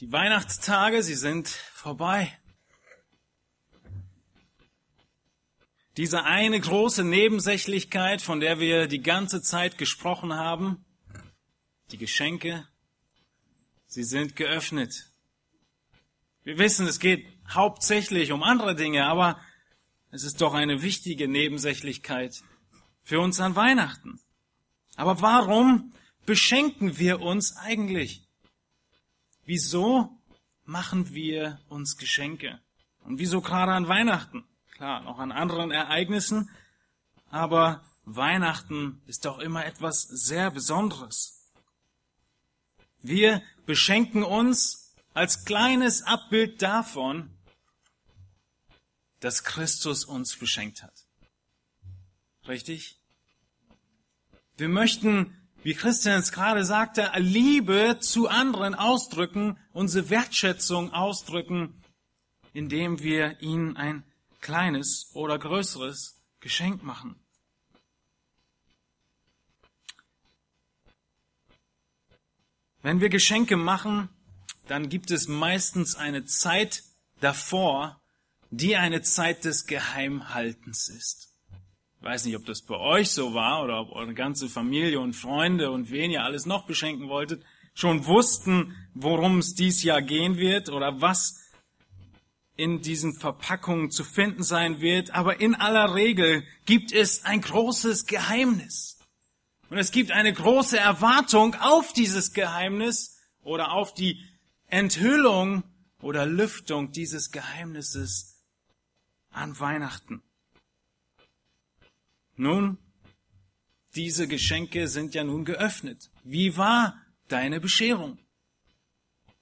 Die Weihnachtstage, sie sind vorbei. Diese eine große Nebensächlichkeit, von der wir die ganze Zeit gesprochen haben, die Geschenke, sie sind geöffnet. Wir wissen, es geht hauptsächlich um andere Dinge, aber es ist doch eine wichtige Nebensächlichkeit für uns an Weihnachten. Aber warum beschenken wir uns eigentlich? Wieso machen wir uns Geschenke? Und wieso gerade an Weihnachten? Klar, noch an anderen Ereignissen, aber Weihnachten ist doch immer etwas sehr Besonderes. Wir beschenken uns als kleines Abbild davon, dass Christus uns beschenkt hat. Richtig? Wir möchten wie Christian es gerade sagte, Liebe zu anderen ausdrücken, unsere Wertschätzung ausdrücken, indem wir ihnen ein kleines oder größeres Geschenk machen. Wenn wir Geschenke machen, dann gibt es meistens eine Zeit davor, die eine Zeit des Geheimhaltens ist. Weiß nicht, ob das bei euch so war oder ob eure ganze Familie und Freunde und wen ihr alles noch beschenken wolltet, schon wussten, worum es dies Jahr gehen wird oder was in diesen Verpackungen zu finden sein wird. Aber in aller Regel gibt es ein großes Geheimnis. Und es gibt eine große Erwartung auf dieses Geheimnis oder auf die Enthüllung oder Lüftung dieses Geheimnisses an Weihnachten. Nun, diese Geschenke sind ja nun geöffnet. Wie war deine Bescherung?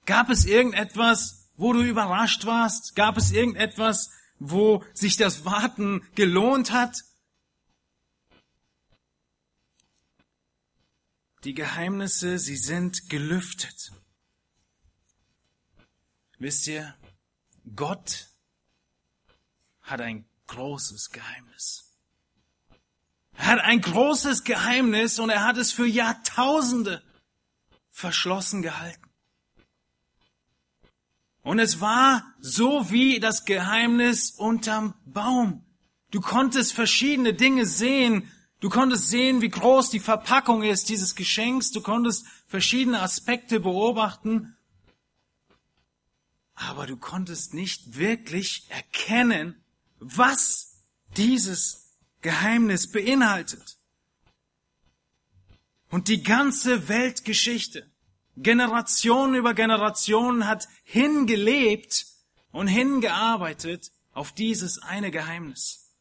Gab es irgendetwas, wo du überrascht warst? Gab es irgendetwas, wo sich das Warten gelohnt hat? Die Geheimnisse, sie sind gelüftet. Wisst ihr, Gott hat ein großes Geheimnis. Er hat ein großes Geheimnis und er hat es für Jahrtausende verschlossen gehalten. Und es war so wie das Geheimnis unterm Baum. Du konntest verschiedene Dinge sehen. Du konntest sehen, wie groß die Verpackung ist dieses Geschenks. Du konntest verschiedene Aspekte beobachten. Aber du konntest nicht wirklich erkennen, was dieses Geheimnis beinhaltet. Und die ganze Weltgeschichte, Generation über Generation hat hingelebt und hingearbeitet auf dieses eine Geheimnis.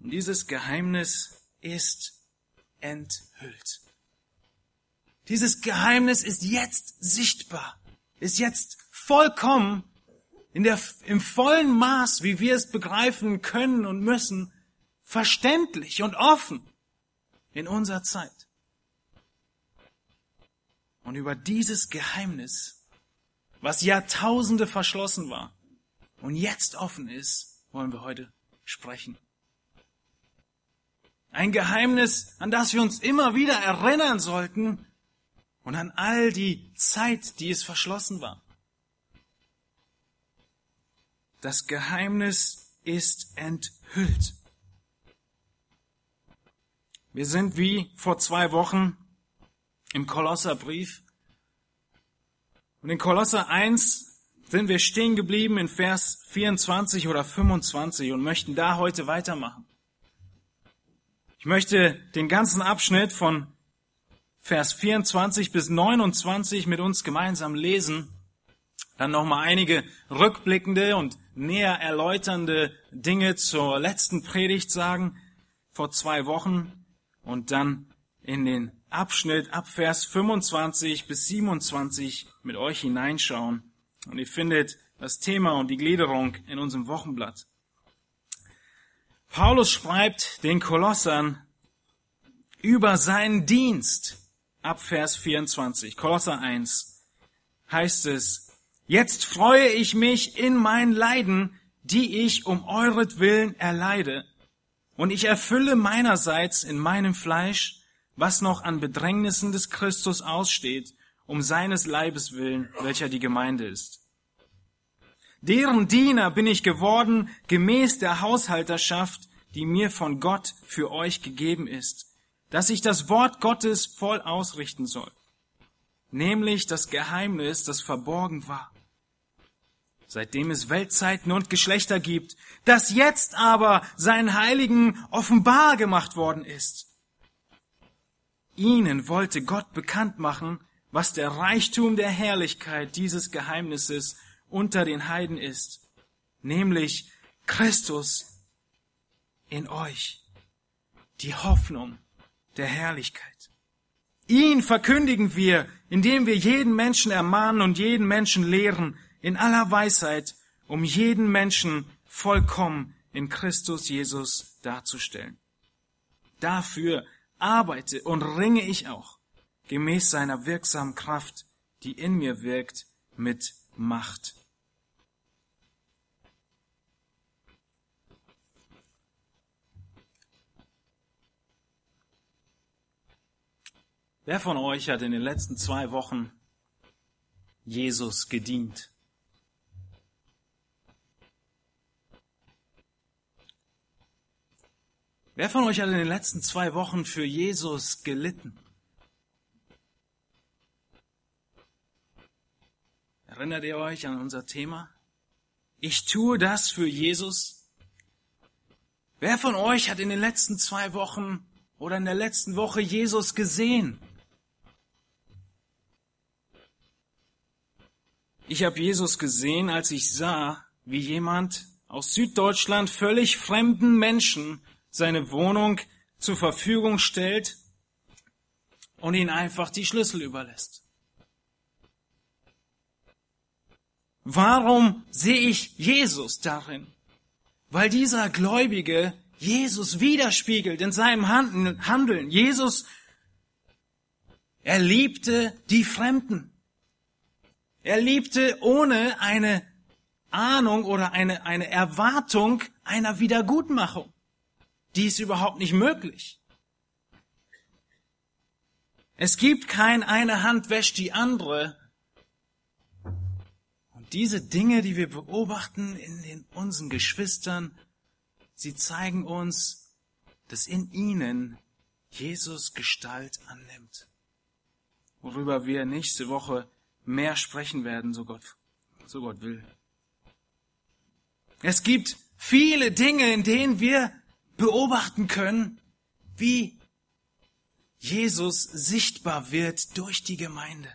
Und dieses Geheimnis ist enthüllt. Dieses Geheimnis ist jetzt sichtbar, ist jetzt vollkommen in der, im vollen Maß, wie wir es begreifen können und müssen, verständlich und offen in unserer Zeit. Und über dieses Geheimnis, was Jahrtausende verschlossen war und jetzt offen ist, wollen wir heute sprechen. Ein Geheimnis, an das wir uns immer wieder erinnern sollten und an all die Zeit, die es verschlossen war. Das Geheimnis ist enthüllt. Wir sind wie vor zwei Wochen im Kolosserbrief. Und in Kolosser 1 sind wir stehen geblieben in Vers 24 oder 25 und möchten da heute weitermachen. Ich möchte den ganzen Abschnitt von Vers 24 bis 29 mit uns gemeinsam lesen, dann nochmal einige rückblickende und näher erläuternde Dinge zur letzten Predigt sagen, vor zwei Wochen, und dann in den Abschnitt ab Vers 25 bis 27 mit euch hineinschauen. Und ihr findet das Thema und die Gliederung in unserem Wochenblatt. Paulus schreibt den Kolossern über seinen Dienst ab Vers 24. Kolosser 1 heißt es, Jetzt freue ich mich in meinen Leiden, die ich um euretwillen erleide. Und ich erfülle meinerseits in meinem Fleisch, was noch an Bedrängnissen des Christus aussteht, um seines Leibes willen, welcher die Gemeinde ist. Deren Diener bin ich geworden, gemäß der Haushalterschaft, die mir von Gott für euch gegeben ist, dass ich das Wort Gottes voll ausrichten soll, nämlich das Geheimnis, das verborgen war, seitdem es Weltzeiten und Geschlechter gibt, das jetzt aber seinen Heiligen offenbar gemacht worden ist. Ihnen wollte Gott bekannt machen, was der Reichtum der Herrlichkeit dieses Geheimnisses unter den Heiden ist, nämlich Christus in euch, die Hoffnung der Herrlichkeit. Ihn verkündigen wir, indem wir jeden Menschen ermahnen und jeden Menschen lehren in aller Weisheit, um jeden Menschen vollkommen in Christus Jesus darzustellen. Dafür arbeite und ringe ich auch, gemäß seiner wirksamen Kraft, die in mir wirkt, mit Macht. Wer von euch hat in den letzten zwei Wochen Jesus gedient? Wer von euch hat in den letzten zwei Wochen für Jesus gelitten? Erinnert ihr euch an unser Thema? Ich tue das für Jesus. Wer von euch hat in den letzten zwei Wochen oder in der letzten Woche Jesus gesehen? Ich habe Jesus gesehen, als ich sah, wie jemand aus Süddeutschland völlig fremden Menschen seine Wohnung zur Verfügung stellt und ihn einfach die Schlüssel überlässt. Warum sehe ich Jesus darin? Weil dieser Gläubige Jesus widerspiegelt in seinem Handeln. Jesus, er liebte die Fremden. Er liebte ohne eine Ahnung oder eine, eine Erwartung einer Wiedergutmachung. Die ist überhaupt nicht möglich. Es gibt kein eine Hand wäscht die andere. Und diese Dinge, die wir beobachten in den, unseren Geschwistern, sie zeigen uns, dass in ihnen Jesus Gestalt annimmt. Worüber wir nächste Woche mehr sprechen werden, so Gott, so Gott will. Es gibt viele Dinge, in denen wir beobachten können, wie Jesus sichtbar wird durch die Gemeinde,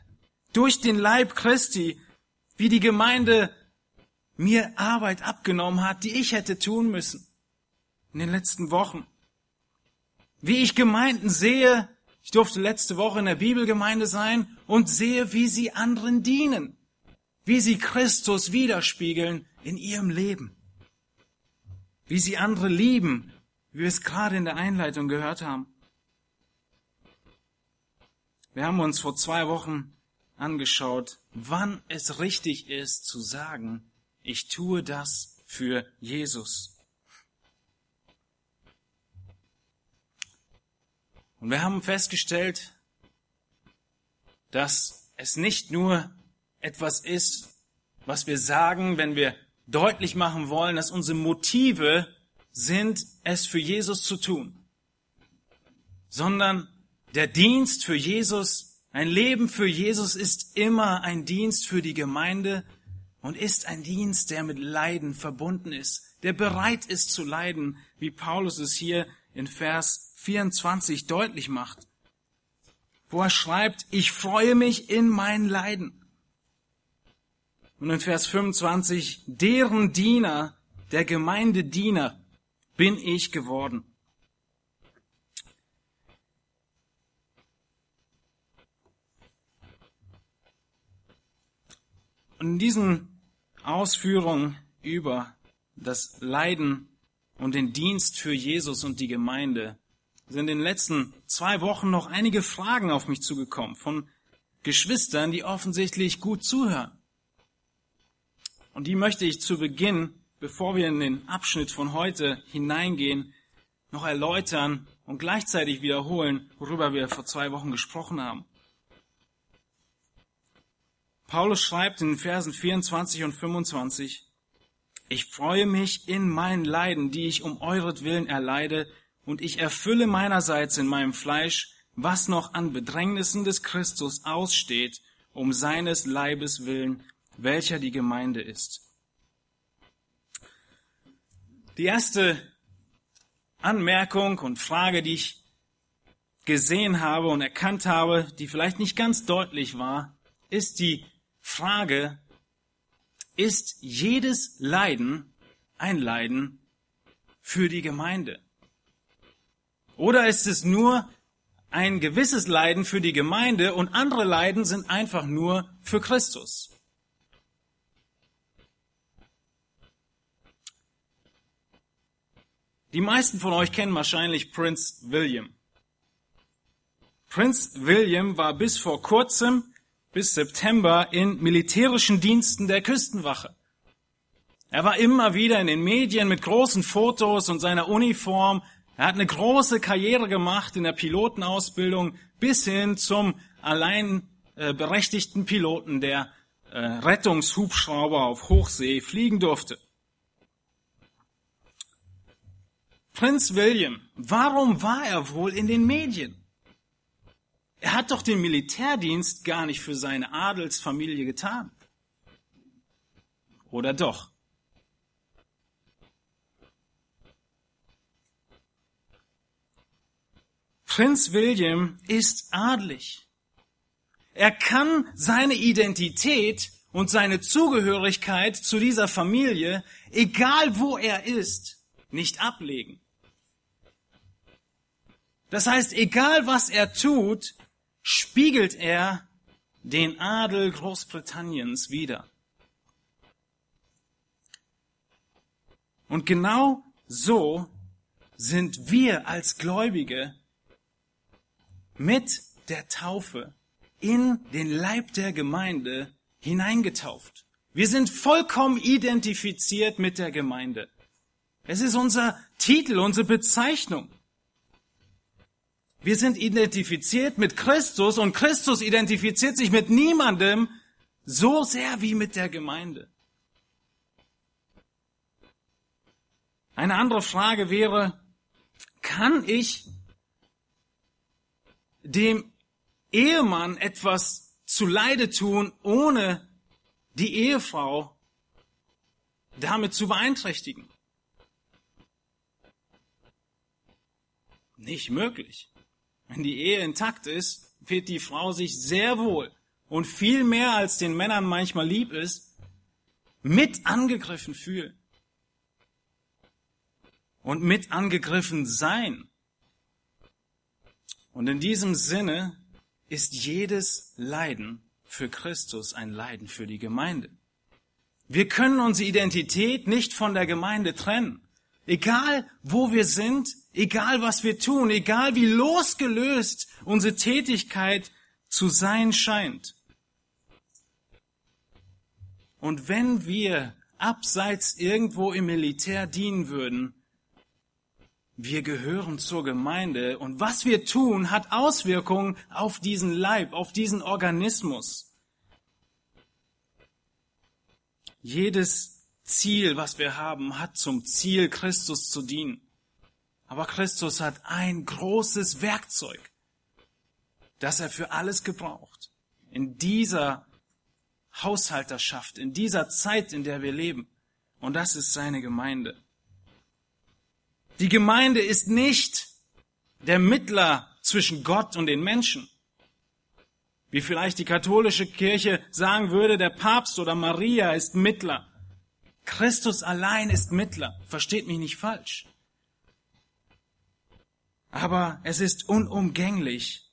durch den Leib Christi, wie die Gemeinde mir Arbeit abgenommen hat, die ich hätte tun müssen in den letzten Wochen. Wie ich Gemeinden sehe, ich durfte letzte Woche in der Bibelgemeinde sein und sehe, wie sie anderen dienen, wie sie Christus widerspiegeln in ihrem Leben, wie sie andere lieben, wie wir es gerade in der Einleitung gehört haben. Wir haben uns vor zwei Wochen angeschaut, wann es richtig ist zu sagen, ich tue das für Jesus. Und wir haben festgestellt, dass es nicht nur etwas ist, was wir sagen, wenn wir deutlich machen wollen, dass unsere Motive sind, es für Jesus zu tun, sondern der Dienst für Jesus, ein Leben für Jesus ist immer ein Dienst für die Gemeinde und ist ein Dienst, der mit Leiden verbunden ist, der bereit ist zu leiden, wie Paulus es hier in Vers 24 deutlich macht, wo er schreibt, ich freue mich in meinen Leiden. Und in Vers 25, deren Diener, der Gemeinde Diener bin ich geworden. Und in diesen Ausführungen über das Leiden und den Dienst für Jesus und die Gemeinde sind in den letzten zwei Wochen noch einige Fragen auf mich zugekommen von Geschwistern, die offensichtlich gut zuhören. Und die möchte ich zu Beginn, bevor wir in den Abschnitt von heute hineingehen, noch erläutern und gleichzeitig wiederholen, worüber wir vor zwei Wochen gesprochen haben. Paulus schreibt in Versen 24 und 25, ich freue mich in meinen Leiden, die ich um euretwillen erleide, und ich erfülle meinerseits in meinem Fleisch, was noch an Bedrängnissen des Christus aussteht, um seines Leibes willen, welcher die Gemeinde ist. Die erste Anmerkung und Frage, die ich gesehen habe und erkannt habe, die vielleicht nicht ganz deutlich war, ist die Frage, ist jedes Leiden ein Leiden für die Gemeinde? Oder ist es nur ein gewisses Leiden für die Gemeinde und andere Leiden sind einfach nur für Christus? Die meisten von euch kennen wahrscheinlich Prince William. Prinz William war bis vor kurzem, bis September, in militärischen Diensten der Küstenwache. Er war immer wieder in den Medien mit großen Fotos und seiner Uniform. Er hat eine große Karriere gemacht in der Pilotenausbildung bis hin zum allein äh, berechtigten Piloten, der äh, Rettungshubschrauber auf Hochsee fliegen durfte. Prinz William, warum war er wohl in den Medien? Er hat doch den Militärdienst gar nicht für seine Adelsfamilie getan. Oder doch? Prinz William ist adlig. Er kann seine Identität und seine Zugehörigkeit zu dieser Familie, egal wo er ist, nicht ablegen. Das heißt, egal was er tut, spiegelt er den Adel Großbritanniens wider. Und genau so sind wir als Gläubige mit der Taufe in den Leib der Gemeinde hineingetauft. Wir sind vollkommen identifiziert mit der Gemeinde. Es ist unser Titel, unsere Bezeichnung. Wir sind identifiziert mit Christus und Christus identifiziert sich mit niemandem so sehr wie mit der Gemeinde. Eine andere Frage wäre, kann ich dem Ehemann etwas zu Leide tun, ohne die Ehefrau damit zu beeinträchtigen? Nicht möglich. Wenn die Ehe intakt ist, wird die Frau sich sehr wohl und viel mehr als den Männern manchmal lieb ist, mit angegriffen fühlen. Und mit angegriffen sein. Und in diesem Sinne ist jedes Leiden für Christus ein Leiden für die Gemeinde. Wir können unsere Identität nicht von der Gemeinde trennen. Egal, wo wir sind, egal, was wir tun, egal, wie losgelöst unsere Tätigkeit zu sein scheint. Und wenn wir abseits irgendwo im Militär dienen würden, wir gehören zur Gemeinde und was wir tun, hat Auswirkungen auf diesen Leib, auf diesen Organismus. Jedes Ziel, was wir haben, hat zum Ziel, Christus zu dienen. Aber Christus hat ein großes Werkzeug, das er für alles gebraucht. In dieser Haushalterschaft, in dieser Zeit, in der wir leben. Und das ist seine Gemeinde. Die Gemeinde ist nicht der Mittler zwischen Gott und den Menschen. Wie vielleicht die katholische Kirche sagen würde, der Papst oder Maria ist Mittler. Christus allein ist Mittler. Versteht mich nicht falsch. Aber es ist unumgänglich,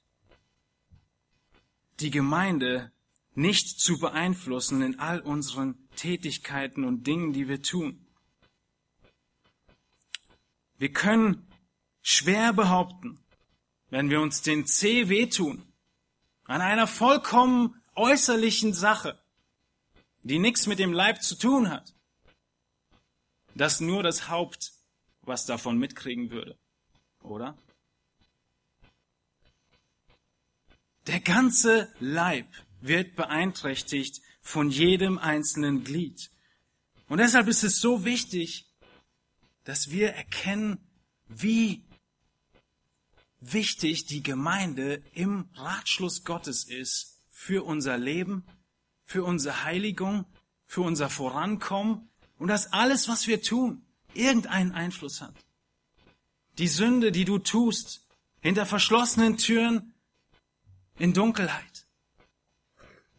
die Gemeinde nicht zu beeinflussen in all unseren Tätigkeiten und Dingen, die wir tun. Wir können schwer behaupten, wenn wir uns den C wehtun, an einer vollkommen äußerlichen Sache, die nichts mit dem Leib zu tun hat, dass nur das Haupt was davon mitkriegen würde, oder? Der ganze Leib wird beeinträchtigt von jedem einzelnen Glied. Und deshalb ist es so wichtig, dass wir erkennen, wie wichtig die Gemeinde im Ratschluss Gottes ist für unser Leben, für unsere Heiligung, für unser Vorankommen und dass alles, was wir tun, irgendeinen Einfluss hat. Die Sünde, die du tust, hinter verschlossenen Türen, in Dunkelheit.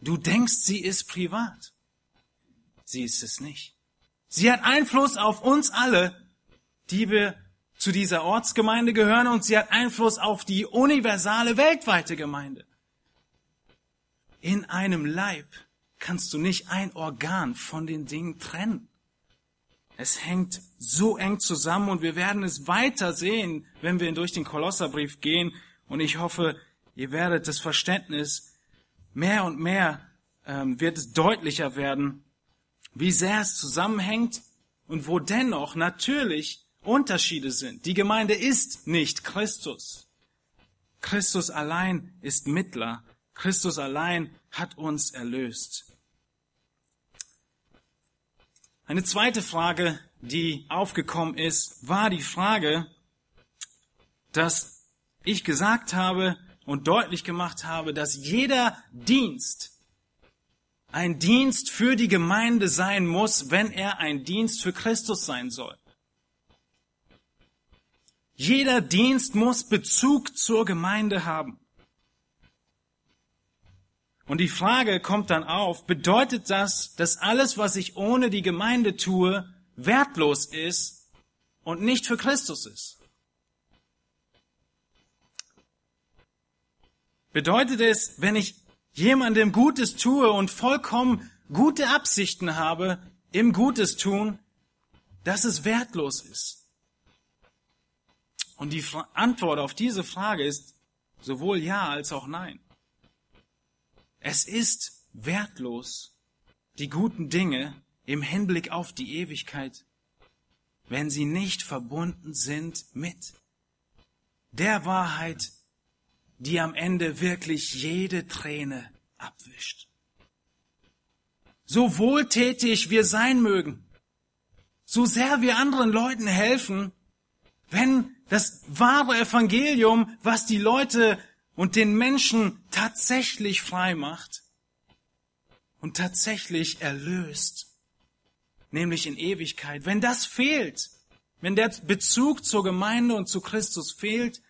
Du denkst, sie ist privat. Sie ist es nicht. Sie hat Einfluss auf uns alle, die wir zu dieser Ortsgemeinde gehören und sie hat Einfluss auf die universale weltweite Gemeinde. In einem Leib kannst du nicht ein Organ von den Dingen trennen. Es hängt so eng zusammen und wir werden es weiter sehen, wenn wir durch den Kolosserbrief gehen. Und ich hoffe, ihr werdet das Verständnis mehr und mehr ähm, wird es deutlicher werden, wie sehr es zusammenhängt und wo dennoch natürlich Unterschiede sind. Die Gemeinde ist nicht Christus. Christus allein ist Mittler. Christus allein hat uns erlöst. Eine zweite Frage, die aufgekommen ist, war die Frage, dass ich gesagt habe und deutlich gemacht habe, dass jeder Dienst ein Dienst für die Gemeinde sein muss, wenn er ein Dienst für Christus sein soll. Jeder Dienst muss Bezug zur Gemeinde haben. Und die Frage kommt dann auf, bedeutet das, dass alles, was ich ohne die Gemeinde tue, wertlos ist und nicht für Christus ist? Bedeutet es, wenn ich jemandem Gutes tue und vollkommen gute Absichten habe im Gutes tun, dass es wertlos ist? Und die Antwort auf diese Frage ist sowohl ja als auch nein. Es ist wertlos, die guten Dinge im Hinblick auf die Ewigkeit, wenn sie nicht verbunden sind mit der Wahrheit, die am Ende wirklich jede Träne abwischt. So wohltätig wir sein mögen, so sehr wir anderen Leuten helfen, wenn das wahre Evangelium, was die Leute und den Menschen tatsächlich frei macht und tatsächlich erlöst, nämlich in Ewigkeit. Wenn das fehlt, wenn der Bezug zur Gemeinde und zu Christus fehlt,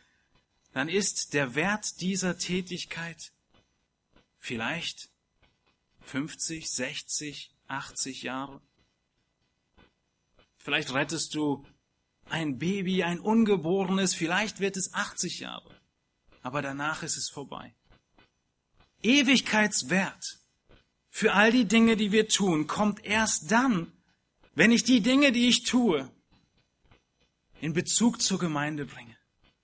dann ist der Wert dieser Tätigkeit vielleicht 50, 60, 80 Jahre. Vielleicht rettest du ein Baby, ein Ungeborenes, vielleicht wird es 80 Jahre, aber danach ist es vorbei. Ewigkeitswert für all die Dinge, die wir tun, kommt erst dann, wenn ich die Dinge, die ich tue, in Bezug zur Gemeinde bringe.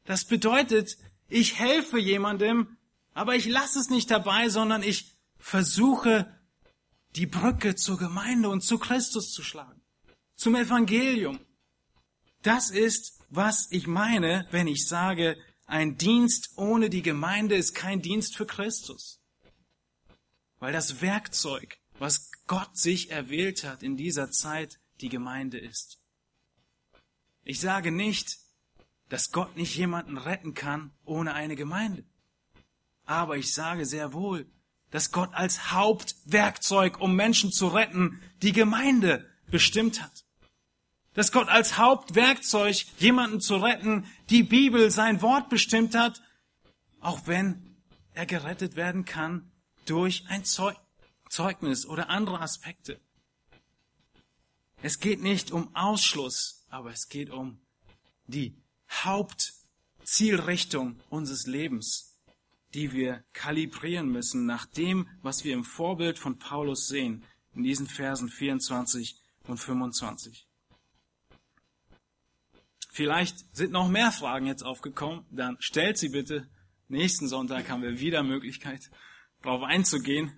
Das bedeutet, ich helfe jemandem, aber ich lasse es nicht dabei, sondern ich versuche, die Brücke zur Gemeinde und zu Christus zu schlagen, zum Evangelium. Das ist, was ich meine, wenn ich sage, ein Dienst ohne die Gemeinde ist kein Dienst für Christus. Weil das Werkzeug, was Gott sich erwählt hat in dieser Zeit, die Gemeinde ist. Ich sage nicht, dass Gott nicht jemanden retten kann ohne eine Gemeinde. Aber ich sage sehr wohl, dass Gott als Hauptwerkzeug, um Menschen zu retten, die Gemeinde bestimmt hat dass Gott als Hauptwerkzeug, jemanden zu retten, die Bibel sein Wort bestimmt hat, auch wenn er gerettet werden kann durch ein Zeugnis oder andere Aspekte. Es geht nicht um Ausschluss, aber es geht um die Hauptzielrichtung unseres Lebens, die wir kalibrieren müssen nach dem, was wir im Vorbild von Paulus sehen, in diesen Versen 24 und 25. Vielleicht sind noch mehr Fragen jetzt aufgekommen, dann stellt sie bitte. Nächsten Sonntag haben wir wieder Möglichkeit, darauf einzugehen.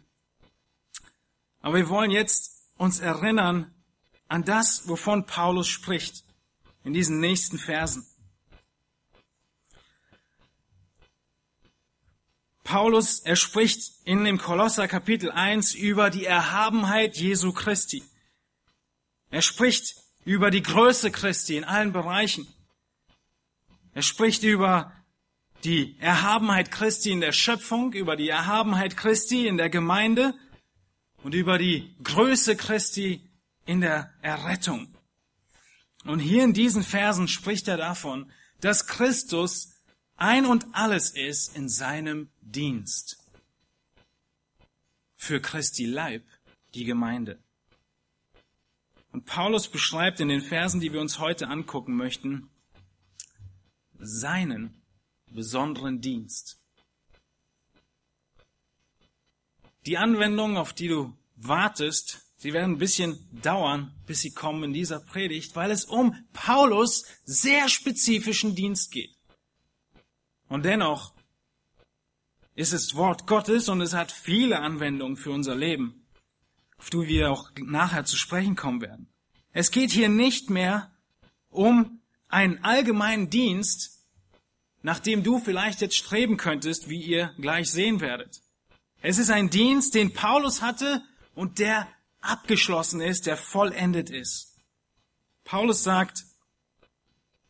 Aber wir wollen jetzt uns erinnern an das, wovon Paulus spricht in diesen nächsten Versen. Paulus, er spricht in dem Kolosser Kapitel 1 über die Erhabenheit Jesu Christi. Er spricht über die Größe Christi in allen Bereichen. Er spricht über die Erhabenheit Christi in der Schöpfung, über die Erhabenheit Christi in der Gemeinde und über die Größe Christi in der Errettung. Und hier in diesen Versen spricht er davon, dass Christus ein und alles ist in seinem Dienst. Für Christi Leib, die Gemeinde. Und Paulus beschreibt in den Versen, die wir uns heute angucken möchten, seinen besonderen Dienst. Die Anwendung, auf die du wartest, sie werden ein bisschen dauern, bis sie kommen in dieser Predigt, weil es um Paulus sehr spezifischen Dienst geht. Und dennoch ist es Wort Gottes und es hat viele Anwendungen für unser Leben, auf die wir auch nachher zu sprechen kommen werden. Es geht hier nicht mehr um einen allgemeinen Dienst, nach dem du vielleicht jetzt streben könntest, wie ihr gleich sehen werdet. Es ist ein Dienst, den Paulus hatte und der abgeschlossen ist, der vollendet ist. Paulus sagt,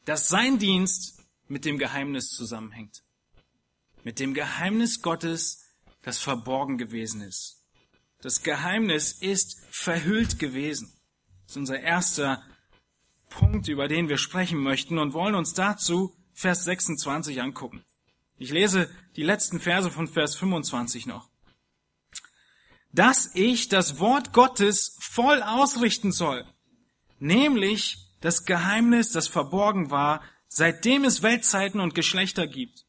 dass sein Dienst mit dem Geheimnis zusammenhängt. Mit dem Geheimnis Gottes, das verborgen gewesen ist. Das Geheimnis ist verhüllt gewesen. Das ist unser erster Punkt, über den wir sprechen möchten und wollen uns dazu Vers 26 angucken. Ich lese die letzten Verse von Vers 25 noch. Dass ich das Wort Gottes voll ausrichten soll, nämlich das Geheimnis, das verborgen war, seitdem es Weltzeiten und Geschlechter gibt,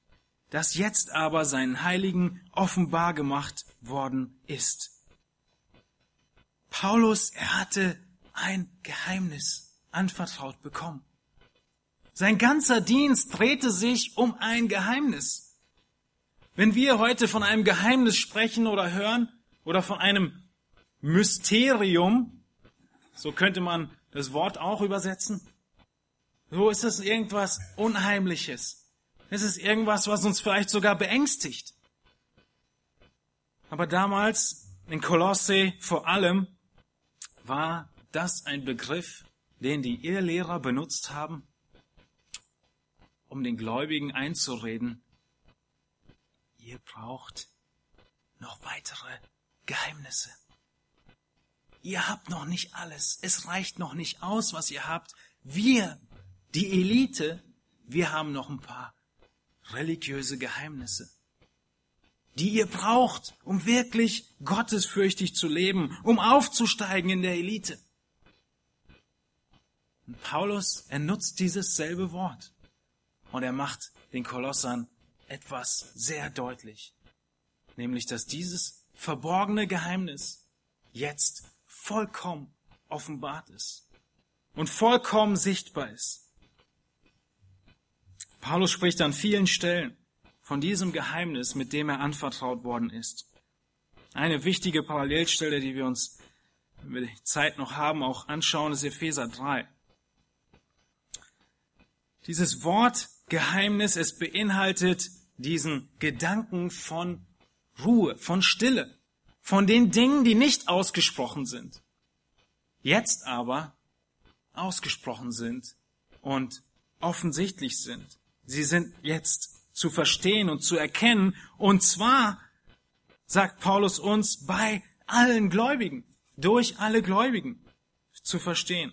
das jetzt aber seinen Heiligen offenbar gemacht worden ist. Paulus, er hatte ein Geheimnis anvertraut bekommen. Sein ganzer Dienst drehte sich um ein Geheimnis. Wenn wir heute von einem Geheimnis sprechen oder hören oder von einem Mysterium, so könnte man das Wort auch übersetzen, so ist es irgendwas Unheimliches. Es ist irgendwas, was uns vielleicht sogar beängstigt. Aber damals in Kolosse vor allem war das ein Begriff, den die Irrlehrer benutzt haben, um den Gläubigen einzureden, ihr braucht noch weitere Geheimnisse. Ihr habt noch nicht alles. Es reicht noch nicht aus, was ihr habt. Wir die Elite, wir haben noch ein paar religiöse Geheimnisse, die ihr braucht, um wirklich gottesfürchtig zu leben, um aufzusteigen in der Elite. Und Paulus, er nutzt dieses selbe Wort und er macht den Kolossern etwas sehr deutlich, nämlich dass dieses verborgene Geheimnis jetzt vollkommen offenbart ist und vollkommen sichtbar ist. Paulus spricht an vielen Stellen von diesem Geheimnis, mit dem er anvertraut worden ist. Eine wichtige Parallelstelle, die wir uns, wenn wir die Zeit noch haben, auch anschauen, ist Epheser 3. Dieses Wort Geheimnis, es beinhaltet diesen Gedanken von Ruhe, von Stille, von den Dingen, die nicht ausgesprochen sind, jetzt aber ausgesprochen sind und offensichtlich sind. Sie sind jetzt zu verstehen und zu erkennen. Und zwar, sagt Paulus uns, bei allen Gläubigen, durch alle Gläubigen zu verstehen.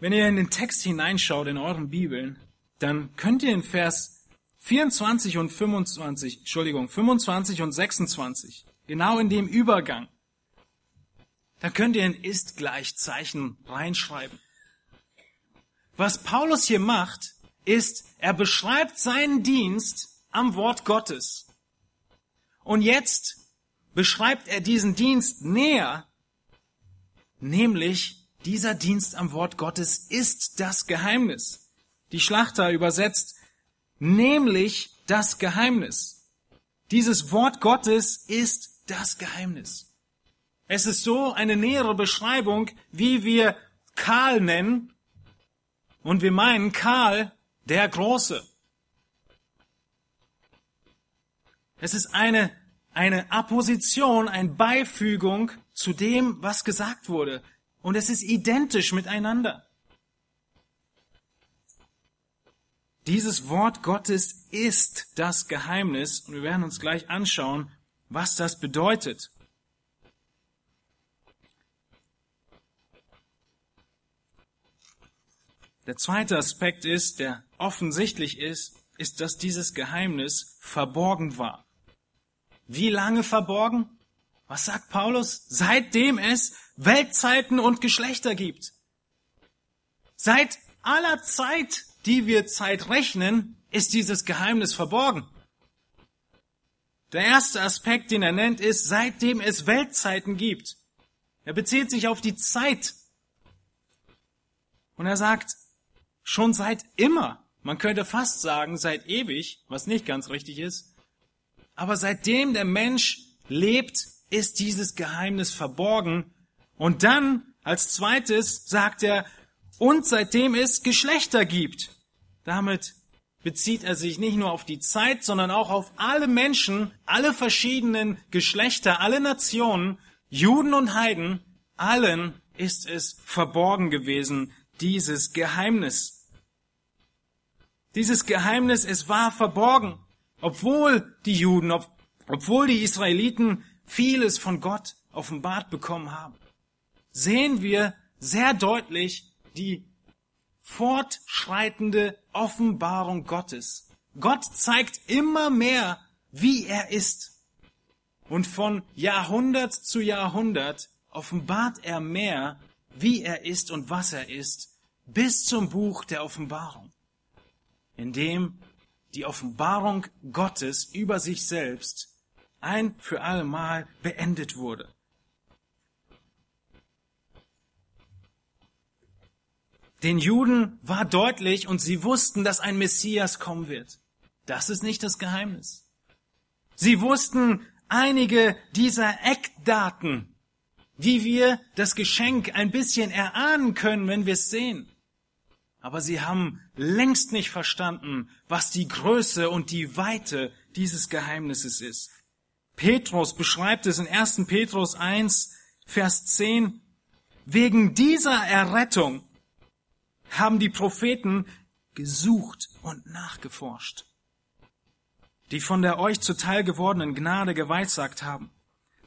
Wenn ihr in den Text hineinschaut in euren Bibeln, dann könnt ihr in Vers 24 und 25, Entschuldigung, 25 und 26, genau in dem Übergang, da könnt ihr ein Ist-Gleichzeichen reinschreiben. Was Paulus hier macht, ist, er beschreibt seinen Dienst am Wort Gottes. Und jetzt beschreibt er diesen Dienst näher, nämlich dieser Dienst am Wort Gottes ist das Geheimnis. Die Schlachter übersetzt, nämlich das Geheimnis. Dieses Wort Gottes ist das Geheimnis. Es ist so eine nähere Beschreibung, wie wir Karl nennen, und wir meinen Karl der Große. Es ist eine, eine Apposition, eine Beifügung zu dem, was gesagt wurde. Und es ist identisch miteinander. Dieses Wort Gottes ist das Geheimnis und wir werden uns gleich anschauen, was das bedeutet. Der zweite Aspekt ist, der offensichtlich ist, ist, dass dieses Geheimnis verborgen war. Wie lange verborgen? Was sagt Paulus? Seitdem es Weltzeiten und Geschlechter gibt. Seit aller Zeit, die wir Zeit rechnen, ist dieses Geheimnis verborgen. Der erste Aspekt, den er nennt, ist, seitdem es Weltzeiten gibt. Er bezieht sich auf die Zeit. Und er sagt, schon seit immer, man könnte fast sagen, seit ewig, was nicht ganz richtig ist, aber seitdem der Mensch lebt, ist dieses Geheimnis verborgen. Und dann, als zweites, sagt er, und seitdem es Geschlechter gibt. Damit bezieht er sich nicht nur auf die Zeit, sondern auch auf alle Menschen, alle verschiedenen Geschlechter, alle Nationen, Juden und Heiden, allen ist es verborgen gewesen, dieses Geheimnis. Dieses Geheimnis, es war verborgen, obwohl die Juden, ob, obwohl die Israeliten vieles von Gott offenbart bekommen haben, sehen wir sehr deutlich die fortschreitende Offenbarung Gottes. Gott zeigt immer mehr, wie er ist. Und von Jahrhundert zu Jahrhundert offenbart er mehr, wie er ist und was er ist, bis zum Buch der Offenbarung, in dem die Offenbarung Gottes über sich selbst ein für allemal beendet wurde. Den Juden war deutlich und sie wussten, dass ein Messias kommen wird. Das ist nicht das Geheimnis. Sie wussten einige dieser Eckdaten, wie wir das Geschenk ein bisschen erahnen können, wenn wir es sehen. Aber sie haben längst nicht verstanden, was die Größe und die Weite dieses Geheimnisses ist. Petrus beschreibt es in 1. Petrus 1, Vers 10. Wegen dieser Errettung haben die Propheten gesucht und nachgeforscht, die von der euch zuteil gewordenen Gnade geweissagt haben.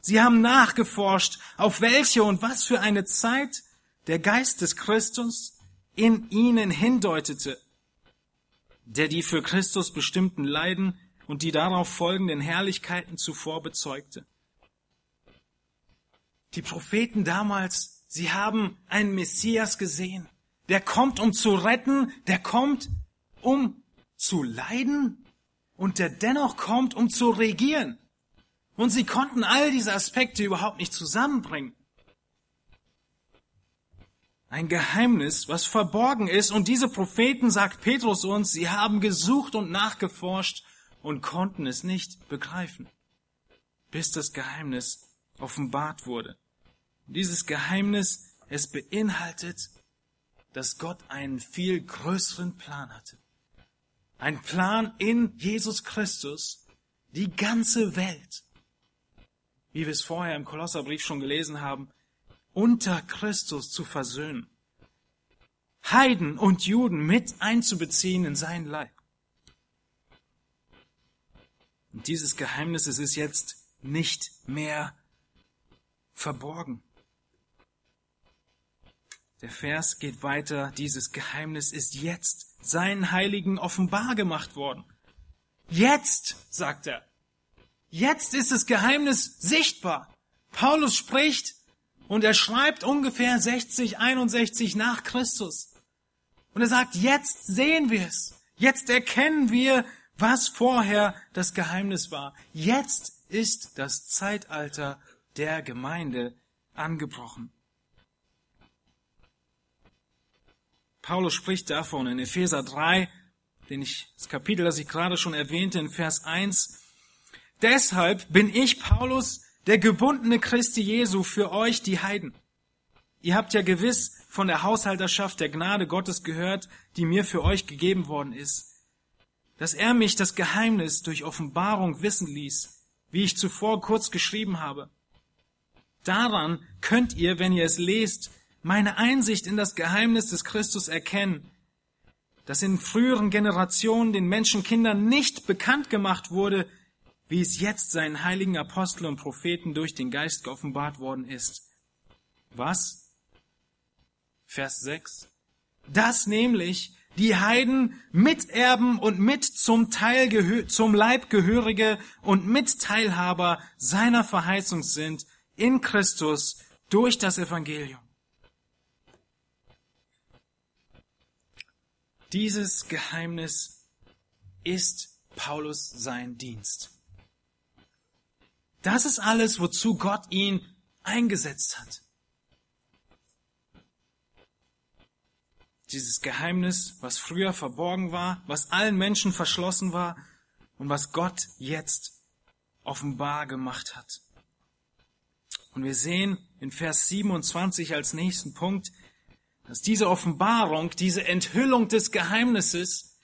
Sie haben nachgeforscht, auf welche und was für eine Zeit der Geist des Christus in ihnen hindeutete, der die für Christus bestimmten Leiden und die darauf folgenden Herrlichkeiten zuvor bezeugte. Die Propheten damals, sie haben einen Messias gesehen, der kommt, um zu retten, der kommt, um zu leiden und der dennoch kommt, um zu regieren. Und sie konnten all diese Aspekte überhaupt nicht zusammenbringen. Ein Geheimnis, was verborgen ist. Und diese Propheten, sagt Petrus uns, sie haben gesucht und nachgeforscht und konnten es nicht begreifen, bis das Geheimnis offenbart wurde. Dieses Geheimnis, es beinhaltet dass Gott einen viel größeren Plan hatte. Ein Plan in Jesus Christus, die ganze Welt, wie wir es vorher im Kolosserbrief schon gelesen haben, unter Christus zu versöhnen. Heiden und Juden mit einzubeziehen in sein Leib. Und dieses Geheimnis ist jetzt nicht mehr verborgen. Der Vers geht weiter, dieses Geheimnis ist jetzt seinen Heiligen offenbar gemacht worden. Jetzt, sagt er. Jetzt ist das Geheimnis sichtbar. Paulus spricht und er schreibt ungefähr 60, 61 nach Christus. Und er sagt, jetzt sehen wir es. Jetzt erkennen wir, was vorher das Geheimnis war. Jetzt ist das Zeitalter der Gemeinde angebrochen. Paulus spricht davon in Epheser 3, den ich, das Kapitel, das ich gerade schon erwähnte, in Vers 1. Deshalb bin ich, Paulus, der gebundene Christi Jesu für euch, die Heiden. Ihr habt ja gewiss von der Haushalterschaft der Gnade Gottes gehört, die mir für euch gegeben worden ist. Dass er mich das Geheimnis durch Offenbarung wissen ließ, wie ich zuvor kurz geschrieben habe. Daran könnt ihr, wenn ihr es lest, meine Einsicht in das Geheimnis des Christus erkennen, das in früheren Generationen den Menschenkindern nicht bekannt gemacht wurde, wie es jetzt seinen heiligen Aposteln und Propheten durch den Geist geoffenbart worden ist. Was? Vers 6. Das nämlich die Heiden Miterben und mit zum Teil zum Leib gehörige und Mitteilhaber seiner Verheißung sind in Christus durch das Evangelium. Dieses Geheimnis ist Paulus sein Dienst. Das ist alles, wozu Gott ihn eingesetzt hat. Dieses Geheimnis, was früher verborgen war, was allen Menschen verschlossen war und was Gott jetzt offenbar gemacht hat. Und wir sehen in Vers 27 als nächsten Punkt, dass diese Offenbarung, diese Enthüllung des Geheimnisses,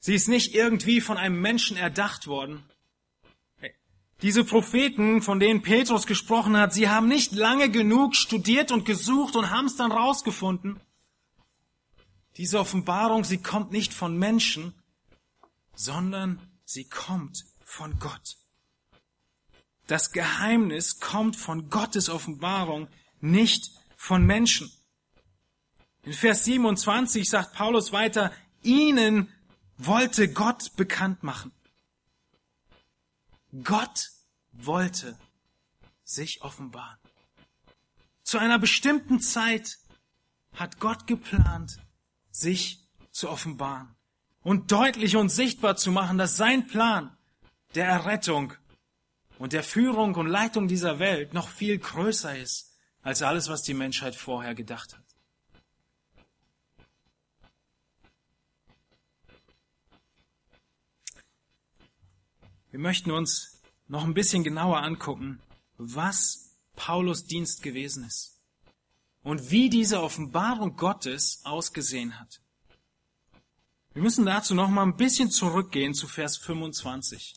sie ist nicht irgendwie von einem Menschen erdacht worden. Diese Propheten, von denen Petrus gesprochen hat, sie haben nicht lange genug studiert und gesucht und haben es dann rausgefunden. Diese Offenbarung, sie kommt nicht von Menschen, sondern sie kommt von Gott. Das Geheimnis kommt von Gottes Offenbarung, nicht von Menschen. In Vers 27 sagt Paulus weiter, ihnen wollte Gott bekannt machen. Gott wollte sich offenbaren. Zu einer bestimmten Zeit hat Gott geplant, sich zu offenbaren und deutlich und sichtbar zu machen, dass sein Plan der Errettung und der Führung und Leitung dieser Welt noch viel größer ist als alles, was die Menschheit vorher gedacht hat. Wir möchten uns noch ein bisschen genauer angucken, was Paulus Dienst gewesen ist und wie diese Offenbarung Gottes ausgesehen hat. Wir müssen dazu noch mal ein bisschen zurückgehen zu Vers 25.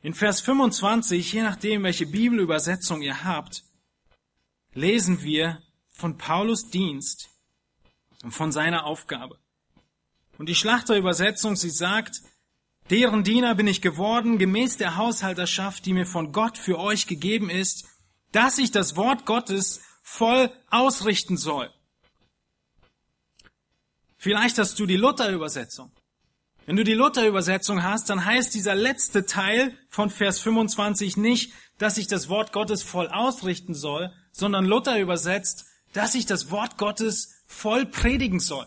In Vers 25, je nachdem, welche Bibelübersetzung ihr habt, lesen wir von Paulus Dienst und von seiner Aufgabe. Und die Schlachterübersetzung, sie sagt, deren Diener bin ich geworden, gemäß der Haushalterschaft, die mir von Gott für euch gegeben ist, dass ich das Wort Gottes voll ausrichten soll. Vielleicht hast du die Luther-Übersetzung. Wenn du die Luther-Übersetzung hast, dann heißt dieser letzte Teil von Vers 25 nicht, dass ich das Wort Gottes voll ausrichten soll, sondern Luther übersetzt, dass ich das Wort Gottes voll predigen soll.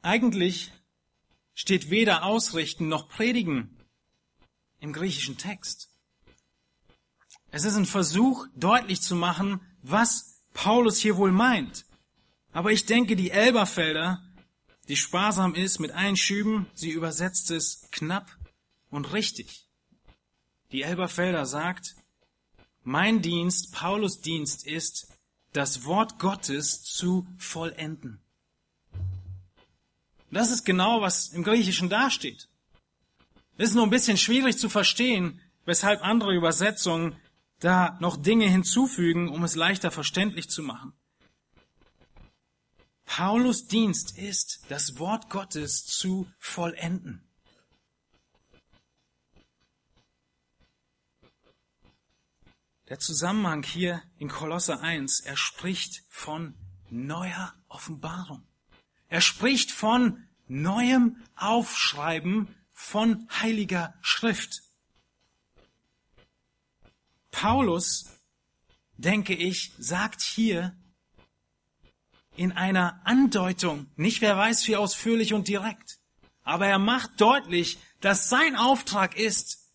Eigentlich steht weder ausrichten noch predigen im griechischen Text. Es ist ein Versuch, deutlich zu machen, was Paulus hier wohl meint. Aber ich denke, die Elberfelder, die sparsam ist mit Einschüben, sie übersetzt es knapp und richtig. Die Elberfelder sagt, mein Dienst, Paulus Dienst ist, das Wort Gottes zu vollenden. Das ist genau, was im Griechischen dasteht. Es ist nur ein bisschen schwierig zu verstehen, weshalb andere Übersetzungen da noch Dinge hinzufügen, um es leichter verständlich zu machen. Paulus Dienst ist, das Wort Gottes zu vollenden. Der Zusammenhang hier in Kolosse 1, er spricht von neuer Offenbarung. Er spricht von neuem Aufschreiben von heiliger Schrift. Paulus, denke ich, sagt hier in einer Andeutung, nicht wer weiß wie ausführlich und direkt, aber er macht deutlich, dass sein Auftrag ist,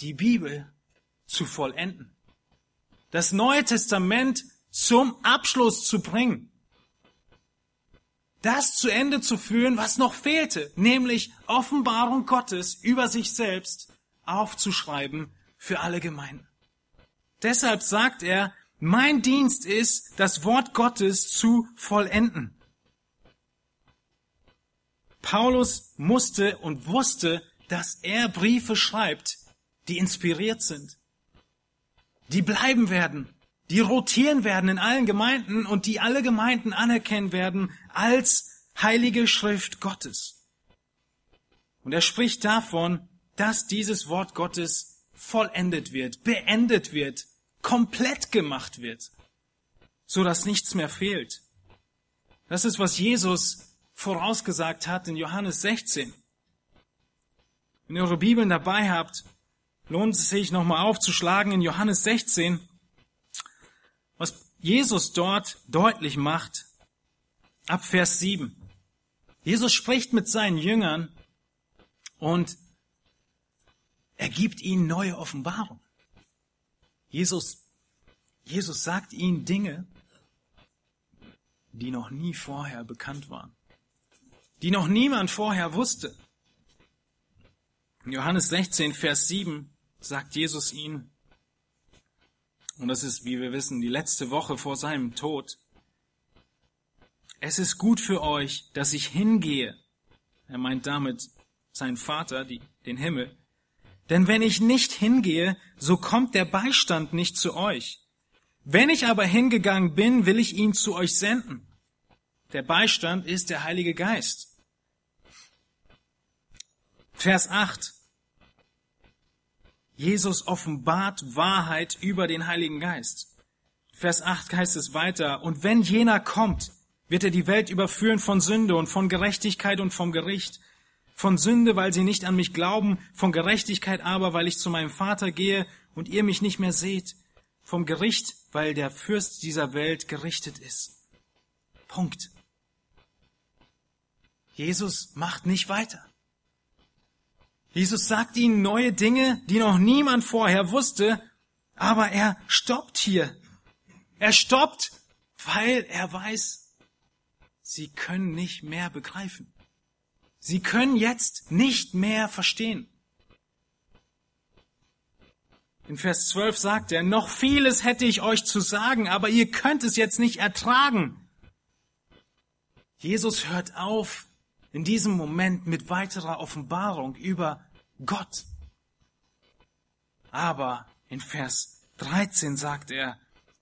die Bibel zu vollenden. Das Neue Testament zum Abschluss zu bringen. Das zu Ende zu führen, was noch fehlte, nämlich Offenbarung Gottes über sich selbst aufzuschreiben für alle Gemeinden. Deshalb sagt er, Mein Dienst ist, das Wort Gottes zu vollenden. Paulus musste und wusste, dass er Briefe schreibt, die inspiriert sind, die bleiben werden, die rotieren werden in allen Gemeinden und die alle Gemeinden anerkennen werden als heilige Schrift Gottes. Und er spricht davon, dass dieses Wort Gottes vollendet wird, beendet wird, komplett gemacht wird, so dass nichts mehr fehlt. Das ist, was Jesus vorausgesagt hat in Johannes 16. Wenn ihr eure Bibeln dabei habt, lohnt es sich nochmal aufzuschlagen in Johannes 16, was Jesus dort deutlich macht, ab Vers 7. Jesus spricht mit seinen Jüngern und er gibt ihnen neue Offenbarung. Jesus, Jesus sagt ihnen Dinge, die noch nie vorher bekannt waren, die noch niemand vorher wusste. In Johannes 16, Vers 7 sagt Jesus ihnen, und das ist, wie wir wissen, die letzte Woche vor seinem Tod, es ist gut für euch, dass ich hingehe. Er meint damit seinen Vater, die, den Himmel. Denn wenn ich nicht hingehe, so kommt der Beistand nicht zu euch. Wenn ich aber hingegangen bin, will ich ihn zu euch senden. Der Beistand ist der Heilige Geist. Vers 8. Jesus offenbart Wahrheit über den Heiligen Geist. Vers 8 heißt es weiter, und wenn jener kommt, wird er die Welt überführen von Sünde und von Gerechtigkeit und vom Gericht. Von Sünde, weil sie nicht an mich glauben, von Gerechtigkeit aber, weil ich zu meinem Vater gehe und ihr mich nicht mehr seht. Vom Gericht, weil der Fürst dieser Welt gerichtet ist. Punkt. Jesus macht nicht weiter. Jesus sagt ihnen neue Dinge, die noch niemand vorher wusste, aber er stoppt hier. Er stoppt, weil er weiß, Sie können nicht mehr begreifen. Sie können jetzt nicht mehr verstehen. In Vers 12 sagt er, noch vieles hätte ich euch zu sagen, aber ihr könnt es jetzt nicht ertragen. Jesus hört auf in diesem Moment mit weiterer Offenbarung über Gott. Aber in Vers 13 sagt er,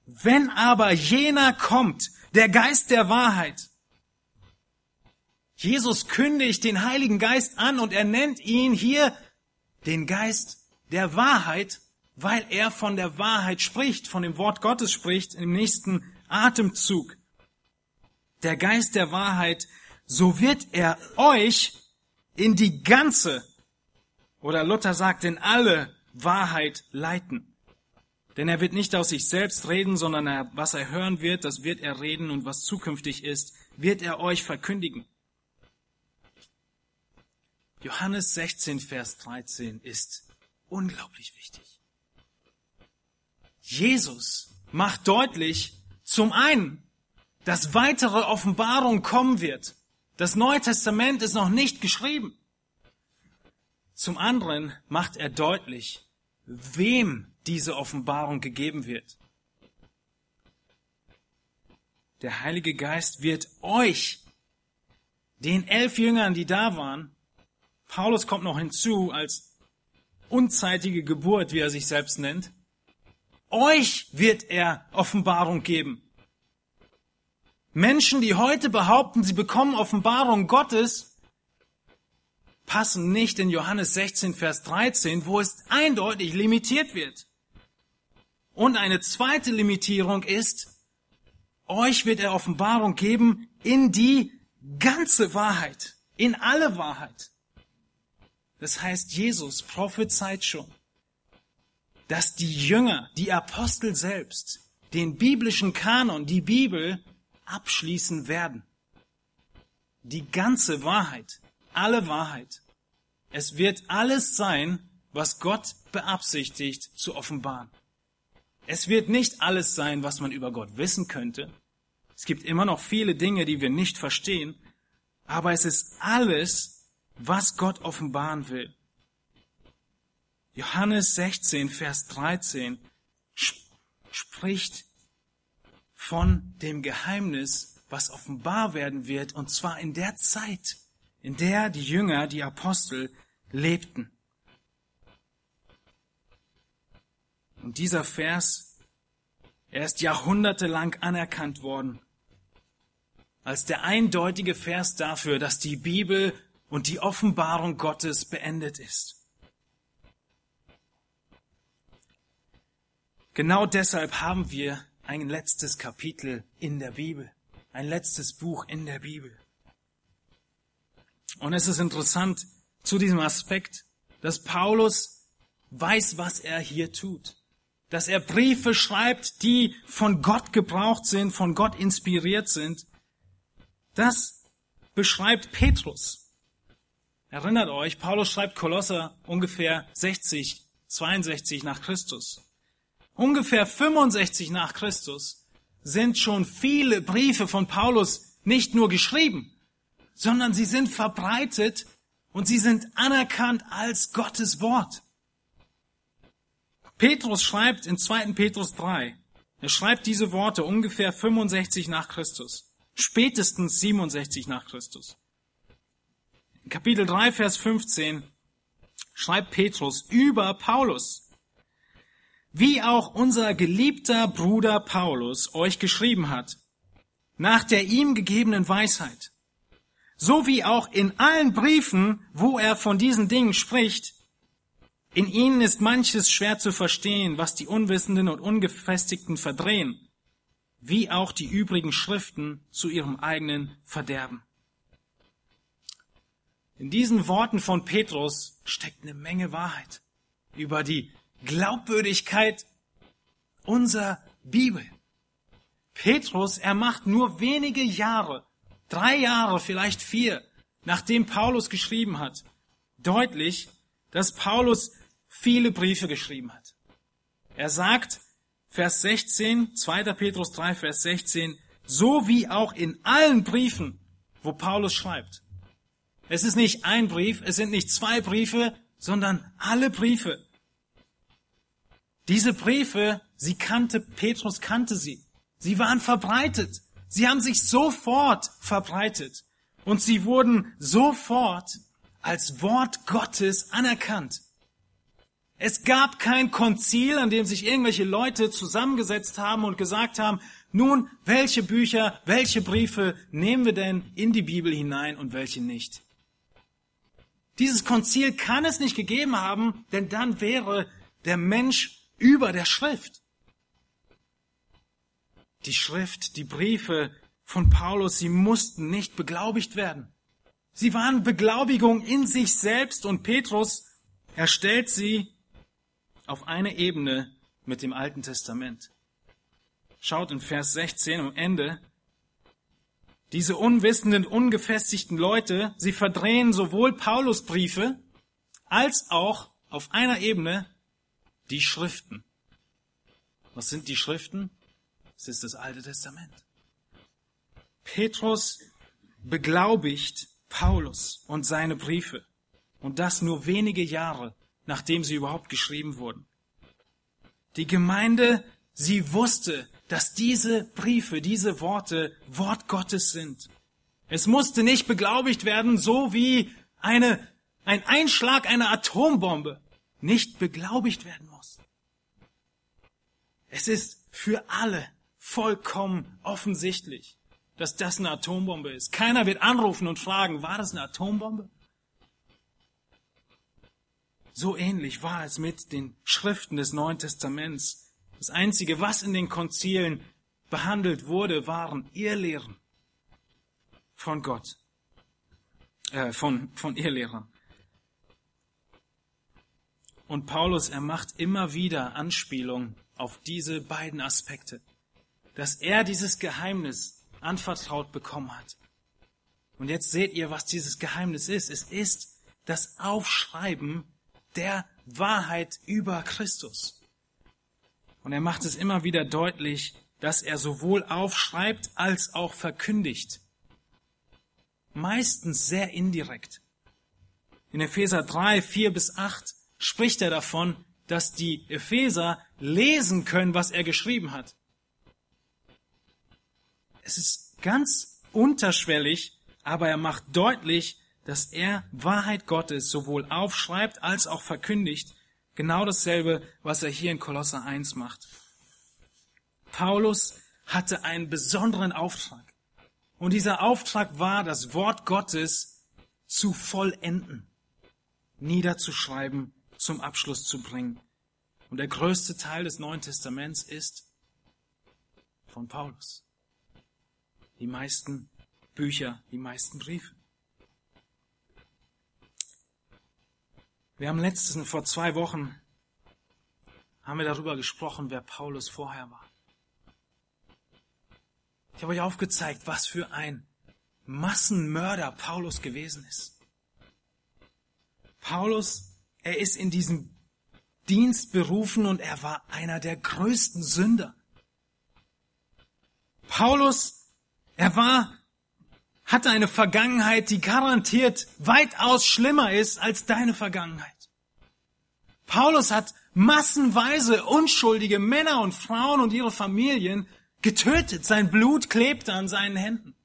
wenn aber jener kommt, der Geist der Wahrheit, Jesus kündigt den Heiligen Geist an und er nennt ihn hier den Geist der Wahrheit, weil er von der Wahrheit spricht, von dem Wort Gottes spricht im nächsten Atemzug. Der Geist der Wahrheit, so wird er euch in die ganze, oder Luther sagt, in alle Wahrheit leiten. Denn er wird nicht aus sich selbst reden, sondern er, was er hören wird, das wird er reden und was zukünftig ist, wird er euch verkündigen. Johannes 16, Vers 13 ist unglaublich wichtig. Jesus macht deutlich, zum einen, dass weitere Offenbarung kommen wird. Das Neue Testament ist noch nicht geschrieben. Zum anderen macht er deutlich, wem diese Offenbarung gegeben wird. Der Heilige Geist wird euch, den elf Jüngern, die da waren, Paulus kommt noch hinzu als unzeitige Geburt, wie er sich selbst nennt. Euch wird er Offenbarung geben. Menschen, die heute behaupten, sie bekommen Offenbarung Gottes, passen nicht in Johannes 16, Vers 13, wo es eindeutig limitiert wird. Und eine zweite Limitierung ist, euch wird er Offenbarung geben in die ganze Wahrheit, in alle Wahrheit. Das heißt, Jesus prophezeit schon, dass die Jünger, die Apostel selbst, den biblischen Kanon, die Bibel, abschließen werden. Die ganze Wahrheit, alle Wahrheit. Es wird alles sein, was Gott beabsichtigt zu offenbaren. Es wird nicht alles sein, was man über Gott wissen könnte. Es gibt immer noch viele Dinge, die wir nicht verstehen, aber es ist alles was Gott offenbaren will. Johannes 16, Vers 13 spricht von dem Geheimnis, was offenbar werden wird, und zwar in der Zeit, in der die Jünger, die Apostel lebten. Und dieser Vers, er ist jahrhundertelang anerkannt worden als der eindeutige Vers dafür, dass die Bibel und die Offenbarung Gottes beendet ist. Genau deshalb haben wir ein letztes Kapitel in der Bibel, ein letztes Buch in der Bibel. Und es ist interessant zu diesem Aspekt, dass Paulus weiß, was er hier tut. Dass er Briefe schreibt, die von Gott gebraucht sind, von Gott inspiriert sind. Das beschreibt Petrus. Erinnert euch, Paulus schreibt Kolosser ungefähr 60, 62 nach Christus. Ungefähr 65 nach Christus sind schon viele Briefe von Paulus nicht nur geschrieben, sondern sie sind verbreitet und sie sind anerkannt als Gottes Wort. Petrus schreibt in 2. Petrus 3, er schreibt diese Worte ungefähr 65 nach Christus, spätestens 67 nach Christus. In Kapitel 3, Vers 15 schreibt Petrus über Paulus, wie auch unser geliebter Bruder Paulus euch geschrieben hat, nach der ihm gegebenen Weisheit, so wie auch in allen Briefen, wo er von diesen Dingen spricht, in ihnen ist manches schwer zu verstehen, was die Unwissenden und Ungefestigten verdrehen, wie auch die übrigen Schriften zu ihrem eigenen Verderben. In diesen Worten von Petrus steckt eine Menge Wahrheit über die Glaubwürdigkeit unserer Bibel. Petrus, er macht nur wenige Jahre drei Jahre, vielleicht vier, nachdem Paulus geschrieben hat, deutlich, dass Paulus viele Briefe geschrieben hat. Er sagt, Vers 16, 2. Petrus 3, Vers 16, so wie auch in allen Briefen, wo Paulus schreibt. Es ist nicht ein Brief, es sind nicht zwei Briefe, sondern alle Briefe. Diese Briefe, sie kannte, Petrus kannte sie. Sie waren verbreitet. Sie haben sich sofort verbreitet und sie wurden sofort als Wort Gottes anerkannt. Es gab kein Konzil, an dem sich irgendwelche Leute zusammengesetzt haben und gesagt haben, nun, welche Bücher, welche Briefe nehmen wir denn in die Bibel hinein und welche nicht? Dieses Konzil kann es nicht gegeben haben, denn dann wäre der Mensch über der Schrift die Schrift, die Briefe von Paulus, sie mussten nicht beglaubigt werden. Sie waren Beglaubigung in sich selbst und Petrus erstellt sie auf eine Ebene mit dem Alten Testament. Schaut in Vers 16 am Ende. Diese unwissenden, ungefestigten Leute, sie verdrehen sowohl Paulus Briefe als auch auf einer Ebene die Schriften. Was sind die Schriften? Es ist das Alte Testament. Petrus beglaubigt Paulus und seine Briefe. Und das nur wenige Jahre, nachdem sie überhaupt geschrieben wurden. Die Gemeinde, sie wusste, dass diese Briefe, diese Worte Wort Gottes sind. Es musste nicht beglaubigt werden, so wie eine, ein Einschlag einer Atombombe nicht beglaubigt werden. Es ist für alle vollkommen offensichtlich, dass das eine Atombombe ist. Keiner wird anrufen und fragen, war das eine Atombombe? So ähnlich war es mit den Schriften des Neuen Testaments. Das Einzige, was in den Konzilen behandelt wurde, waren Irrlehren von Gott, äh, von, von Irrlehrern. Und Paulus, er macht immer wieder Anspielung auf diese beiden Aspekte dass er dieses Geheimnis anvertraut bekommen hat. Und jetzt seht ihr, was dieses Geheimnis ist. Es ist das Aufschreiben der Wahrheit über Christus. Und er macht es immer wieder deutlich, dass er sowohl aufschreibt als auch verkündigt. Meistens sehr indirekt. In Epheser 3, 4 bis 8 spricht er davon, dass die Epheser lesen können, was er geschrieben hat. es ist ganz unterschwellig, aber er macht deutlich, dass er Wahrheit Gottes sowohl aufschreibt als auch verkündigt. Genau dasselbe, was er hier in Kolosser 1 macht. Paulus hatte einen besonderen Auftrag. Und dieser Auftrag war, das Wort Gottes zu vollenden, niederzuschreiben, zum Abschluss zu bringen. Und der größte Teil des Neuen Testaments ist von Paulus. Die meisten Bücher, die meisten Briefe. Wir haben letzten, vor zwei Wochen, haben wir darüber gesprochen, wer Paulus vorher war. Ich habe euch aufgezeigt, was für ein Massenmörder Paulus gewesen ist. Paulus, er ist in diesem Dienst berufen und er war einer der größten Sünder. Paulus, er war, hatte eine Vergangenheit, die garantiert weitaus schlimmer ist als deine Vergangenheit. Paulus hat massenweise unschuldige Männer und Frauen und ihre Familien getötet. Sein Blut klebte an seinen Händen.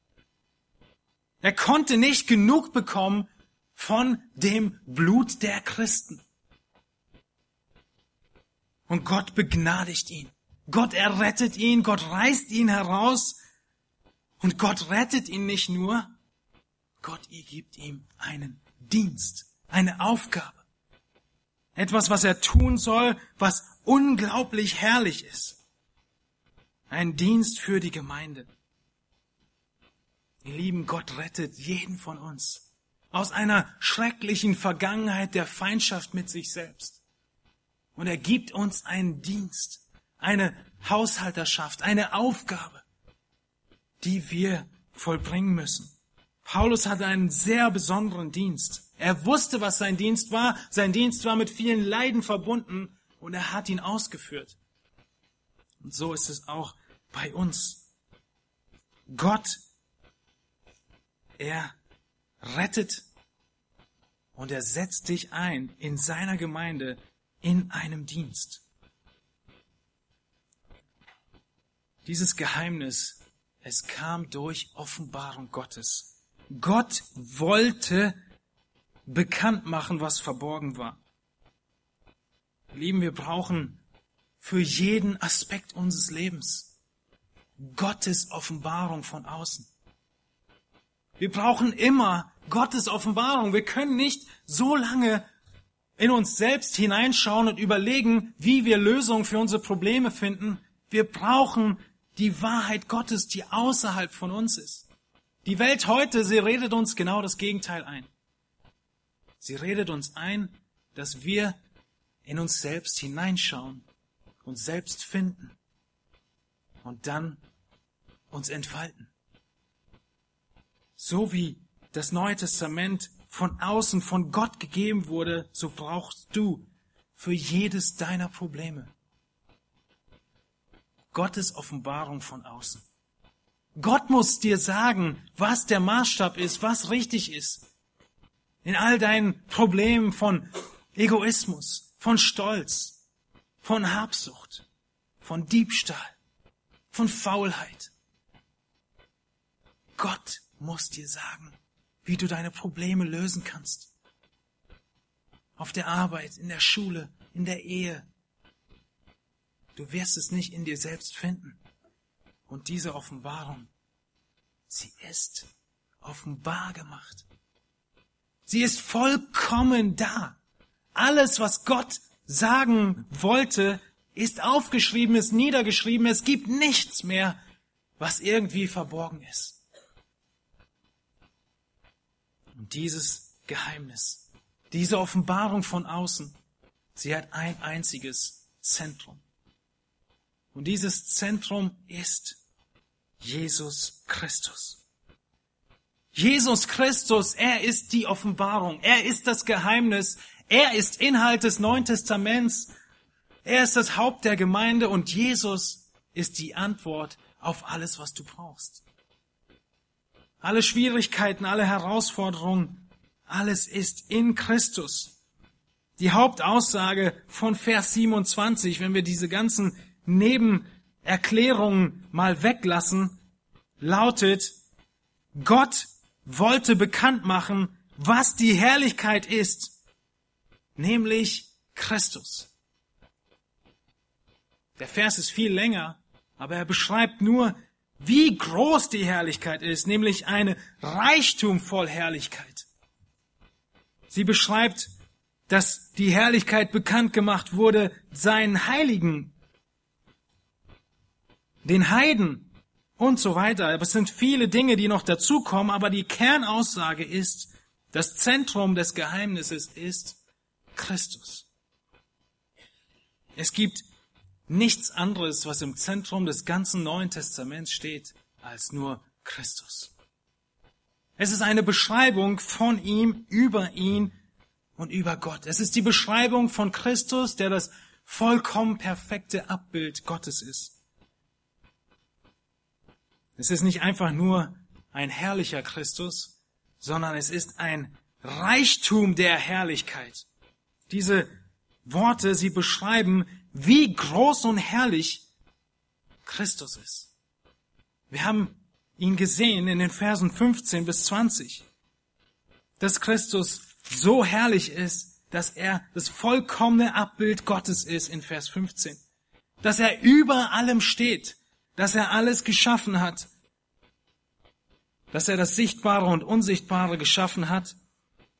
Er konnte nicht genug bekommen von dem Blut der Christen. Und Gott begnadigt ihn. Gott errettet ihn, Gott reißt ihn heraus und Gott rettet ihn nicht nur, Gott gibt ihm einen Dienst, eine Aufgabe. Etwas, was er tun soll, was unglaublich herrlich ist. Ein Dienst für die Gemeinde. Ihr lieben, Gott rettet jeden von uns aus einer schrecklichen Vergangenheit der Feindschaft mit sich selbst. Und er gibt uns einen Dienst eine Haushalterschaft, eine Aufgabe, die wir vollbringen müssen. Paulus hatte einen sehr besonderen Dienst. Er wusste, was sein Dienst war. Sein Dienst war mit vielen Leiden verbunden und er hat ihn ausgeführt. Und so ist es auch bei uns. Gott, er rettet und er setzt dich ein in seiner Gemeinde in einem Dienst. Dieses Geheimnis, es kam durch Offenbarung Gottes. Gott wollte bekannt machen, was verborgen war. Lieben, wir brauchen für jeden Aspekt unseres Lebens Gottes Offenbarung von außen. Wir brauchen immer Gottes Offenbarung. Wir können nicht so lange in uns selbst hineinschauen und überlegen, wie wir Lösungen für unsere Probleme finden. Wir brauchen die Wahrheit Gottes, die außerhalb von uns ist. Die Welt heute, sie redet uns genau das Gegenteil ein. Sie redet uns ein, dass wir in uns selbst hineinschauen, uns selbst finden und dann uns entfalten. So wie das Neue Testament von außen von Gott gegeben wurde, so brauchst du für jedes deiner Probleme Gottes Offenbarung von außen. Gott muss dir sagen, was der Maßstab ist, was richtig ist. In all deinen Problemen von Egoismus, von Stolz, von Habsucht, von Diebstahl, von Faulheit. Gott muss dir sagen, wie du deine Probleme lösen kannst. Auf der Arbeit, in der Schule, in der Ehe, Du wirst es nicht in dir selbst finden. Und diese Offenbarung, sie ist offenbar gemacht. Sie ist vollkommen da. Alles, was Gott sagen wollte, ist aufgeschrieben, ist niedergeschrieben. Es gibt nichts mehr, was irgendwie verborgen ist. Und dieses Geheimnis, diese Offenbarung von außen, sie hat ein einziges Zentrum. Und dieses Zentrum ist Jesus Christus. Jesus Christus, er ist die Offenbarung, er ist das Geheimnis, er ist Inhalt des Neuen Testaments, er ist das Haupt der Gemeinde und Jesus ist die Antwort auf alles, was du brauchst. Alle Schwierigkeiten, alle Herausforderungen, alles ist in Christus. Die Hauptaussage von Vers 27, wenn wir diese ganzen Nebenerklärungen mal weglassen, lautet, Gott wollte bekannt machen, was die Herrlichkeit ist, nämlich Christus. Der Vers ist viel länger, aber er beschreibt nur, wie groß die Herrlichkeit ist, nämlich eine Reichtum voll Herrlichkeit. Sie beschreibt, dass die Herrlichkeit bekannt gemacht wurde seinen Heiligen, den Heiden und so weiter. Aber es sind viele Dinge, die noch dazukommen, aber die Kernaussage ist, das Zentrum des Geheimnisses ist Christus. Es gibt nichts anderes, was im Zentrum des ganzen Neuen Testaments steht, als nur Christus. Es ist eine Beschreibung von ihm, über ihn und über Gott. Es ist die Beschreibung von Christus, der das vollkommen perfekte Abbild Gottes ist. Es ist nicht einfach nur ein herrlicher Christus, sondern es ist ein Reichtum der Herrlichkeit. Diese Worte, sie beschreiben, wie groß und herrlich Christus ist. Wir haben ihn gesehen in den Versen 15 bis 20, dass Christus so herrlich ist, dass er das vollkommene Abbild Gottes ist in Vers 15, dass er über allem steht, dass er alles geschaffen hat, dass er das Sichtbare und Unsichtbare geschaffen hat,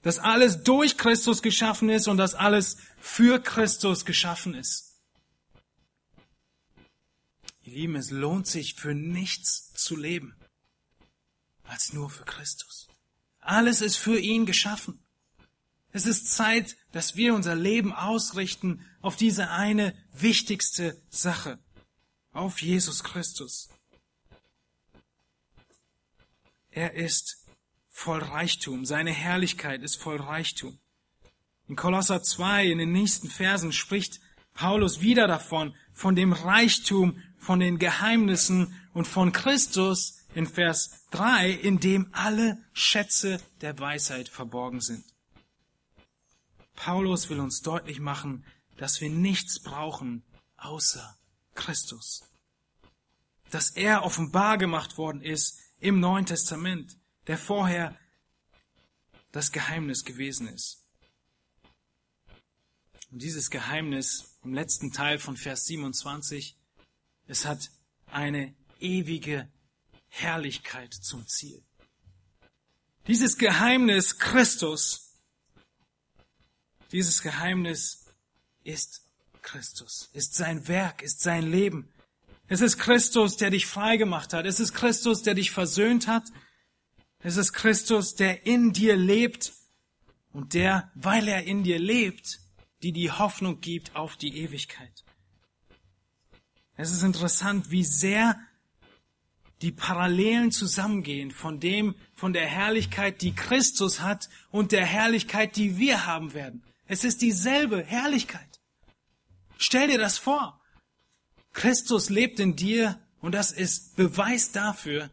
dass alles durch Christus geschaffen ist und dass alles für Christus geschaffen ist. Lieben, es lohnt sich für nichts zu leben, als nur für Christus. Alles ist für ihn geschaffen. Es ist Zeit, dass wir unser Leben ausrichten auf diese eine wichtigste Sache, auf Jesus Christus. Er ist voll Reichtum. Seine Herrlichkeit ist voll Reichtum. In Kolosser 2, in den nächsten Versen, spricht Paulus wieder davon, von dem Reichtum, von den Geheimnissen und von Christus in Vers 3, in dem alle Schätze der Weisheit verborgen sind. Paulus will uns deutlich machen, dass wir nichts brauchen außer Christus. Dass er offenbar gemacht worden ist im Neuen Testament, der vorher das Geheimnis gewesen ist. Und dieses Geheimnis im letzten Teil von Vers 27, es hat eine ewige Herrlichkeit zum Ziel. Dieses Geheimnis Christus, dieses Geheimnis ist Christus, ist sein Werk, ist sein Leben. Es ist Christus, der dich frei gemacht hat. Es ist Christus, der dich versöhnt hat. Es ist Christus, der in dir lebt und der, weil er in dir lebt, die die Hoffnung gibt auf die Ewigkeit. Es ist interessant, wie sehr die Parallelen zusammengehen von dem, von der Herrlichkeit, die Christus hat und der Herrlichkeit, die wir haben werden. Es ist dieselbe Herrlichkeit. Stell dir das vor. Christus lebt in dir und das ist Beweis dafür,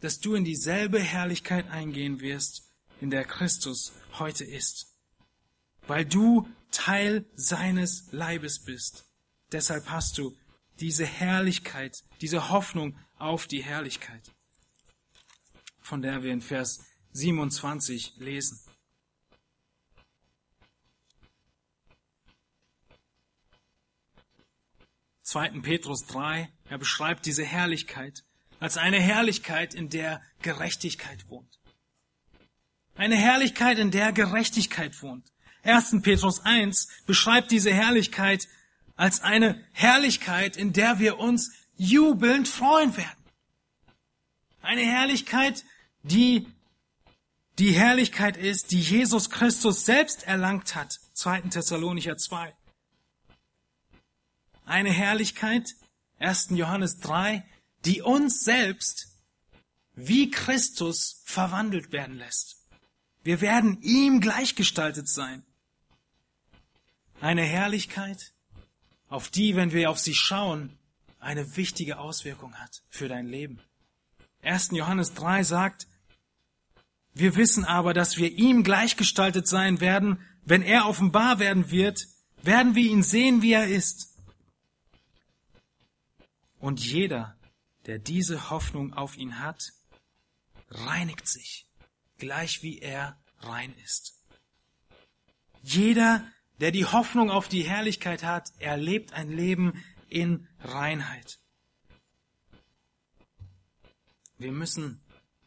dass du in dieselbe Herrlichkeit eingehen wirst, in der Christus heute ist. Weil du Teil seines Leibes bist. Deshalb hast du diese Herrlichkeit, diese Hoffnung auf die Herrlichkeit, von der wir in Vers 27 lesen. 2. Petrus 3, er beschreibt diese Herrlichkeit als eine Herrlichkeit, in der Gerechtigkeit wohnt. Eine Herrlichkeit, in der Gerechtigkeit wohnt. 1. Petrus 1 beschreibt diese Herrlichkeit als eine Herrlichkeit, in der wir uns jubelnd freuen werden. Eine Herrlichkeit, die die Herrlichkeit ist, die Jesus Christus selbst erlangt hat. 2. Thessalonicher 2 eine Herrlichkeit, 1. Johannes 3, die uns selbst wie Christus verwandelt werden lässt. Wir werden ihm gleichgestaltet sein. Eine Herrlichkeit, auf die, wenn wir auf sie schauen, eine wichtige Auswirkung hat für dein Leben. 1. Johannes 3 sagt, wir wissen aber, dass wir ihm gleichgestaltet sein werden, wenn er offenbar werden wird, werden wir ihn sehen, wie er ist. Und jeder, der diese Hoffnung auf ihn hat, reinigt sich, gleich wie er rein ist. Jeder, der die Hoffnung auf die Herrlichkeit hat, erlebt ein Leben in Reinheit. Wir müssen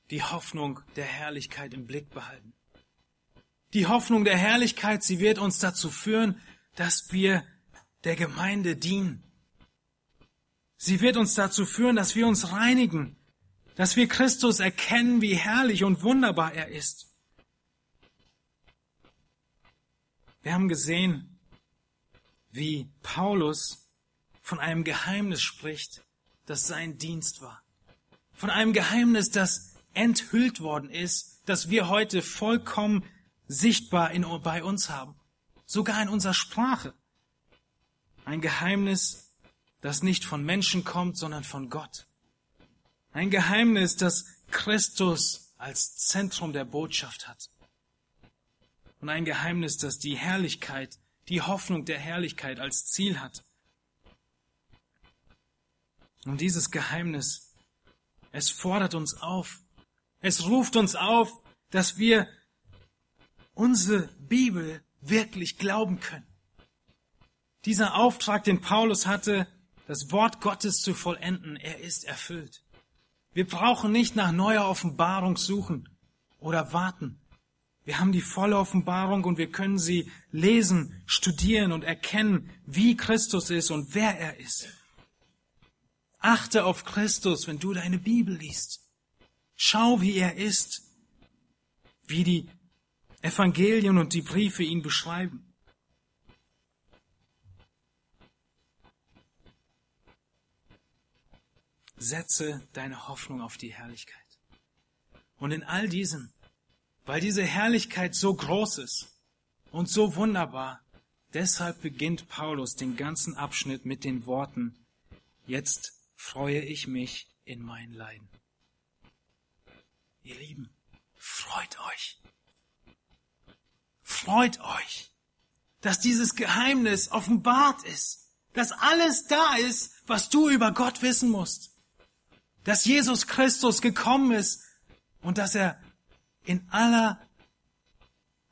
die Hoffnung der Herrlichkeit im Blick behalten. Die Hoffnung der Herrlichkeit, sie wird uns dazu führen, dass wir der Gemeinde dienen. Sie wird uns dazu führen, dass wir uns reinigen, dass wir Christus erkennen, wie herrlich und wunderbar er ist. Wir haben gesehen, wie Paulus von einem Geheimnis spricht, das sein Dienst war. Von einem Geheimnis, das enthüllt worden ist, das wir heute vollkommen sichtbar in, bei uns haben. Sogar in unserer Sprache. Ein Geheimnis, das nicht von Menschen kommt, sondern von Gott. Ein Geheimnis, das Christus als Zentrum der Botschaft hat. Und ein Geheimnis, das die Herrlichkeit, die Hoffnung der Herrlichkeit als Ziel hat. Und dieses Geheimnis, es fordert uns auf, es ruft uns auf, dass wir unsere Bibel wirklich glauben können. Dieser Auftrag, den Paulus hatte, das Wort Gottes zu vollenden, er ist erfüllt. Wir brauchen nicht nach neuer Offenbarung suchen oder warten. Wir haben die volle Offenbarung und wir können sie lesen, studieren und erkennen, wie Christus ist und wer er ist. Achte auf Christus, wenn du deine Bibel liest. Schau, wie er ist, wie die Evangelien und die Briefe ihn beschreiben. Setze deine Hoffnung auf die Herrlichkeit. Und in all diesem, weil diese Herrlichkeit so groß ist und so wunderbar, deshalb beginnt Paulus den ganzen Abschnitt mit den Worten, jetzt freue ich mich in mein Leiden. Ihr Lieben, freut euch. Freut euch, dass dieses Geheimnis offenbart ist, dass alles da ist, was du über Gott wissen musst, dass Jesus Christus gekommen ist und dass er in aller,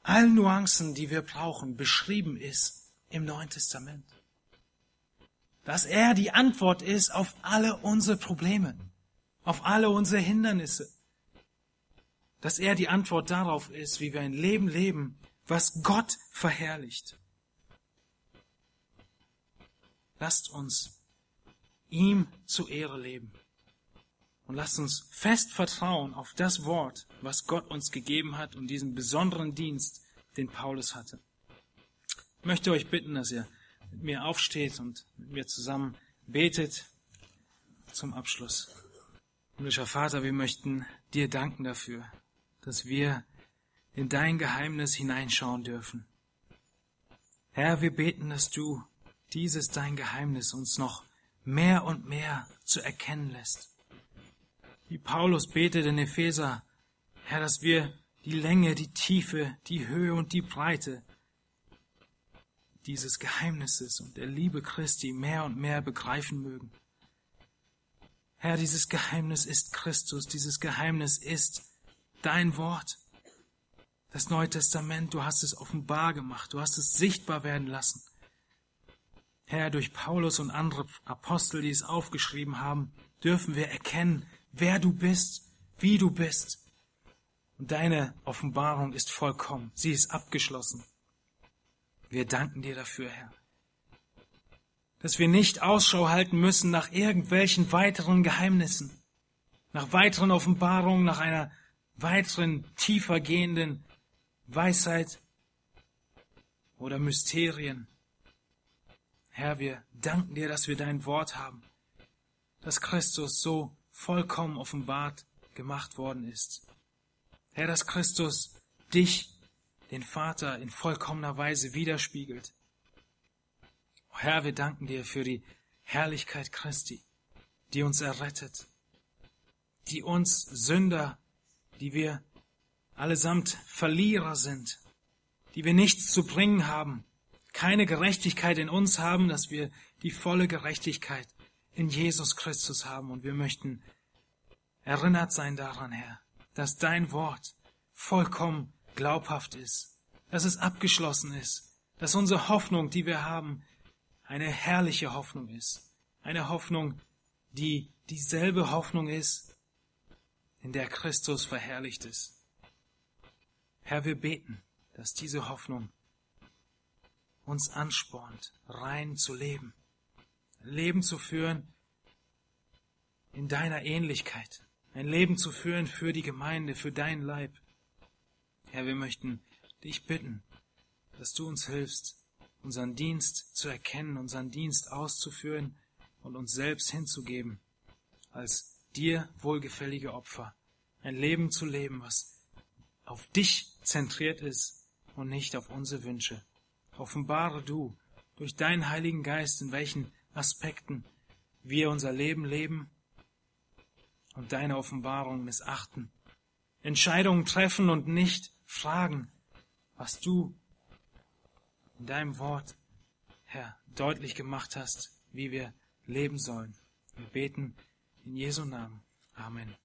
allen Nuancen, die wir brauchen, beschrieben ist im Neuen Testament. Dass er die Antwort ist auf alle unsere Probleme, auf alle unsere Hindernisse. Dass er die Antwort darauf ist, wie wir ein Leben leben, was Gott verherrlicht. Lasst uns ihm zu Ehre leben. Und lasst uns fest vertrauen auf das Wort, was Gott uns gegeben hat und diesen besonderen Dienst, den Paulus hatte. Ich möchte euch bitten, dass ihr mit mir aufsteht und mit mir zusammen betet zum Abschluss. Himmlischer Vater, wir möchten dir danken dafür, dass wir in dein Geheimnis hineinschauen dürfen. Herr, wir beten, dass du dieses dein Geheimnis uns noch mehr und mehr zu erkennen lässt. Wie Paulus betet in Epheser, Herr, dass wir die Länge, die Tiefe, die Höhe und die Breite dieses Geheimnisses und der Liebe Christi mehr und mehr begreifen mögen. Herr, dieses Geheimnis ist Christus, dieses Geheimnis ist dein Wort. Das Neue Testament, du hast es offenbar gemacht, du hast es sichtbar werden lassen. Herr, durch Paulus und andere Apostel, die es aufgeschrieben haben, dürfen wir erkennen, wer du bist, wie du bist. Und deine Offenbarung ist vollkommen, sie ist abgeschlossen. Wir danken dir dafür, Herr. Dass wir nicht Ausschau halten müssen nach irgendwelchen weiteren Geheimnissen, nach weiteren Offenbarungen, nach einer weiteren tiefer gehenden Weisheit oder Mysterien. Herr, wir danken dir, dass wir dein Wort haben, dass Christus so vollkommen offenbart gemacht worden ist. Herr, dass Christus dich, den Vater, in vollkommener Weise widerspiegelt. Herr, wir danken dir für die Herrlichkeit Christi, die uns errettet, die uns Sünder, die wir allesamt Verlierer sind, die wir nichts zu bringen haben, keine Gerechtigkeit in uns haben, dass wir die volle Gerechtigkeit in Jesus Christus haben. Und wir möchten erinnert sein daran, Herr, dass dein Wort vollkommen glaubhaft ist, dass es abgeschlossen ist, dass unsere Hoffnung, die wir haben, eine herrliche Hoffnung ist, eine Hoffnung, die dieselbe Hoffnung ist, in der Christus verherrlicht ist. Herr, wir beten, dass diese Hoffnung uns anspornt, rein zu leben, Leben zu führen in deiner Ähnlichkeit, ein Leben zu führen für die Gemeinde, für dein Leib. Herr, wir möchten dich bitten, dass du uns hilfst, unseren Dienst zu erkennen, unseren Dienst auszuführen und uns selbst hinzugeben, als dir wohlgefällige Opfer, ein Leben zu leben, was auf dich zentriert ist und nicht auf unsere Wünsche. Offenbare du durch deinen Heiligen Geist, in welchen Aspekten wir unser Leben leben und deine Offenbarung missachten. Entscheidungen treffen und nicht fragen, was du in deinem Wort, Herr, deutlich gemacht hast, wie wir leben sollen. Wir beten in Jesu Namen. Amen.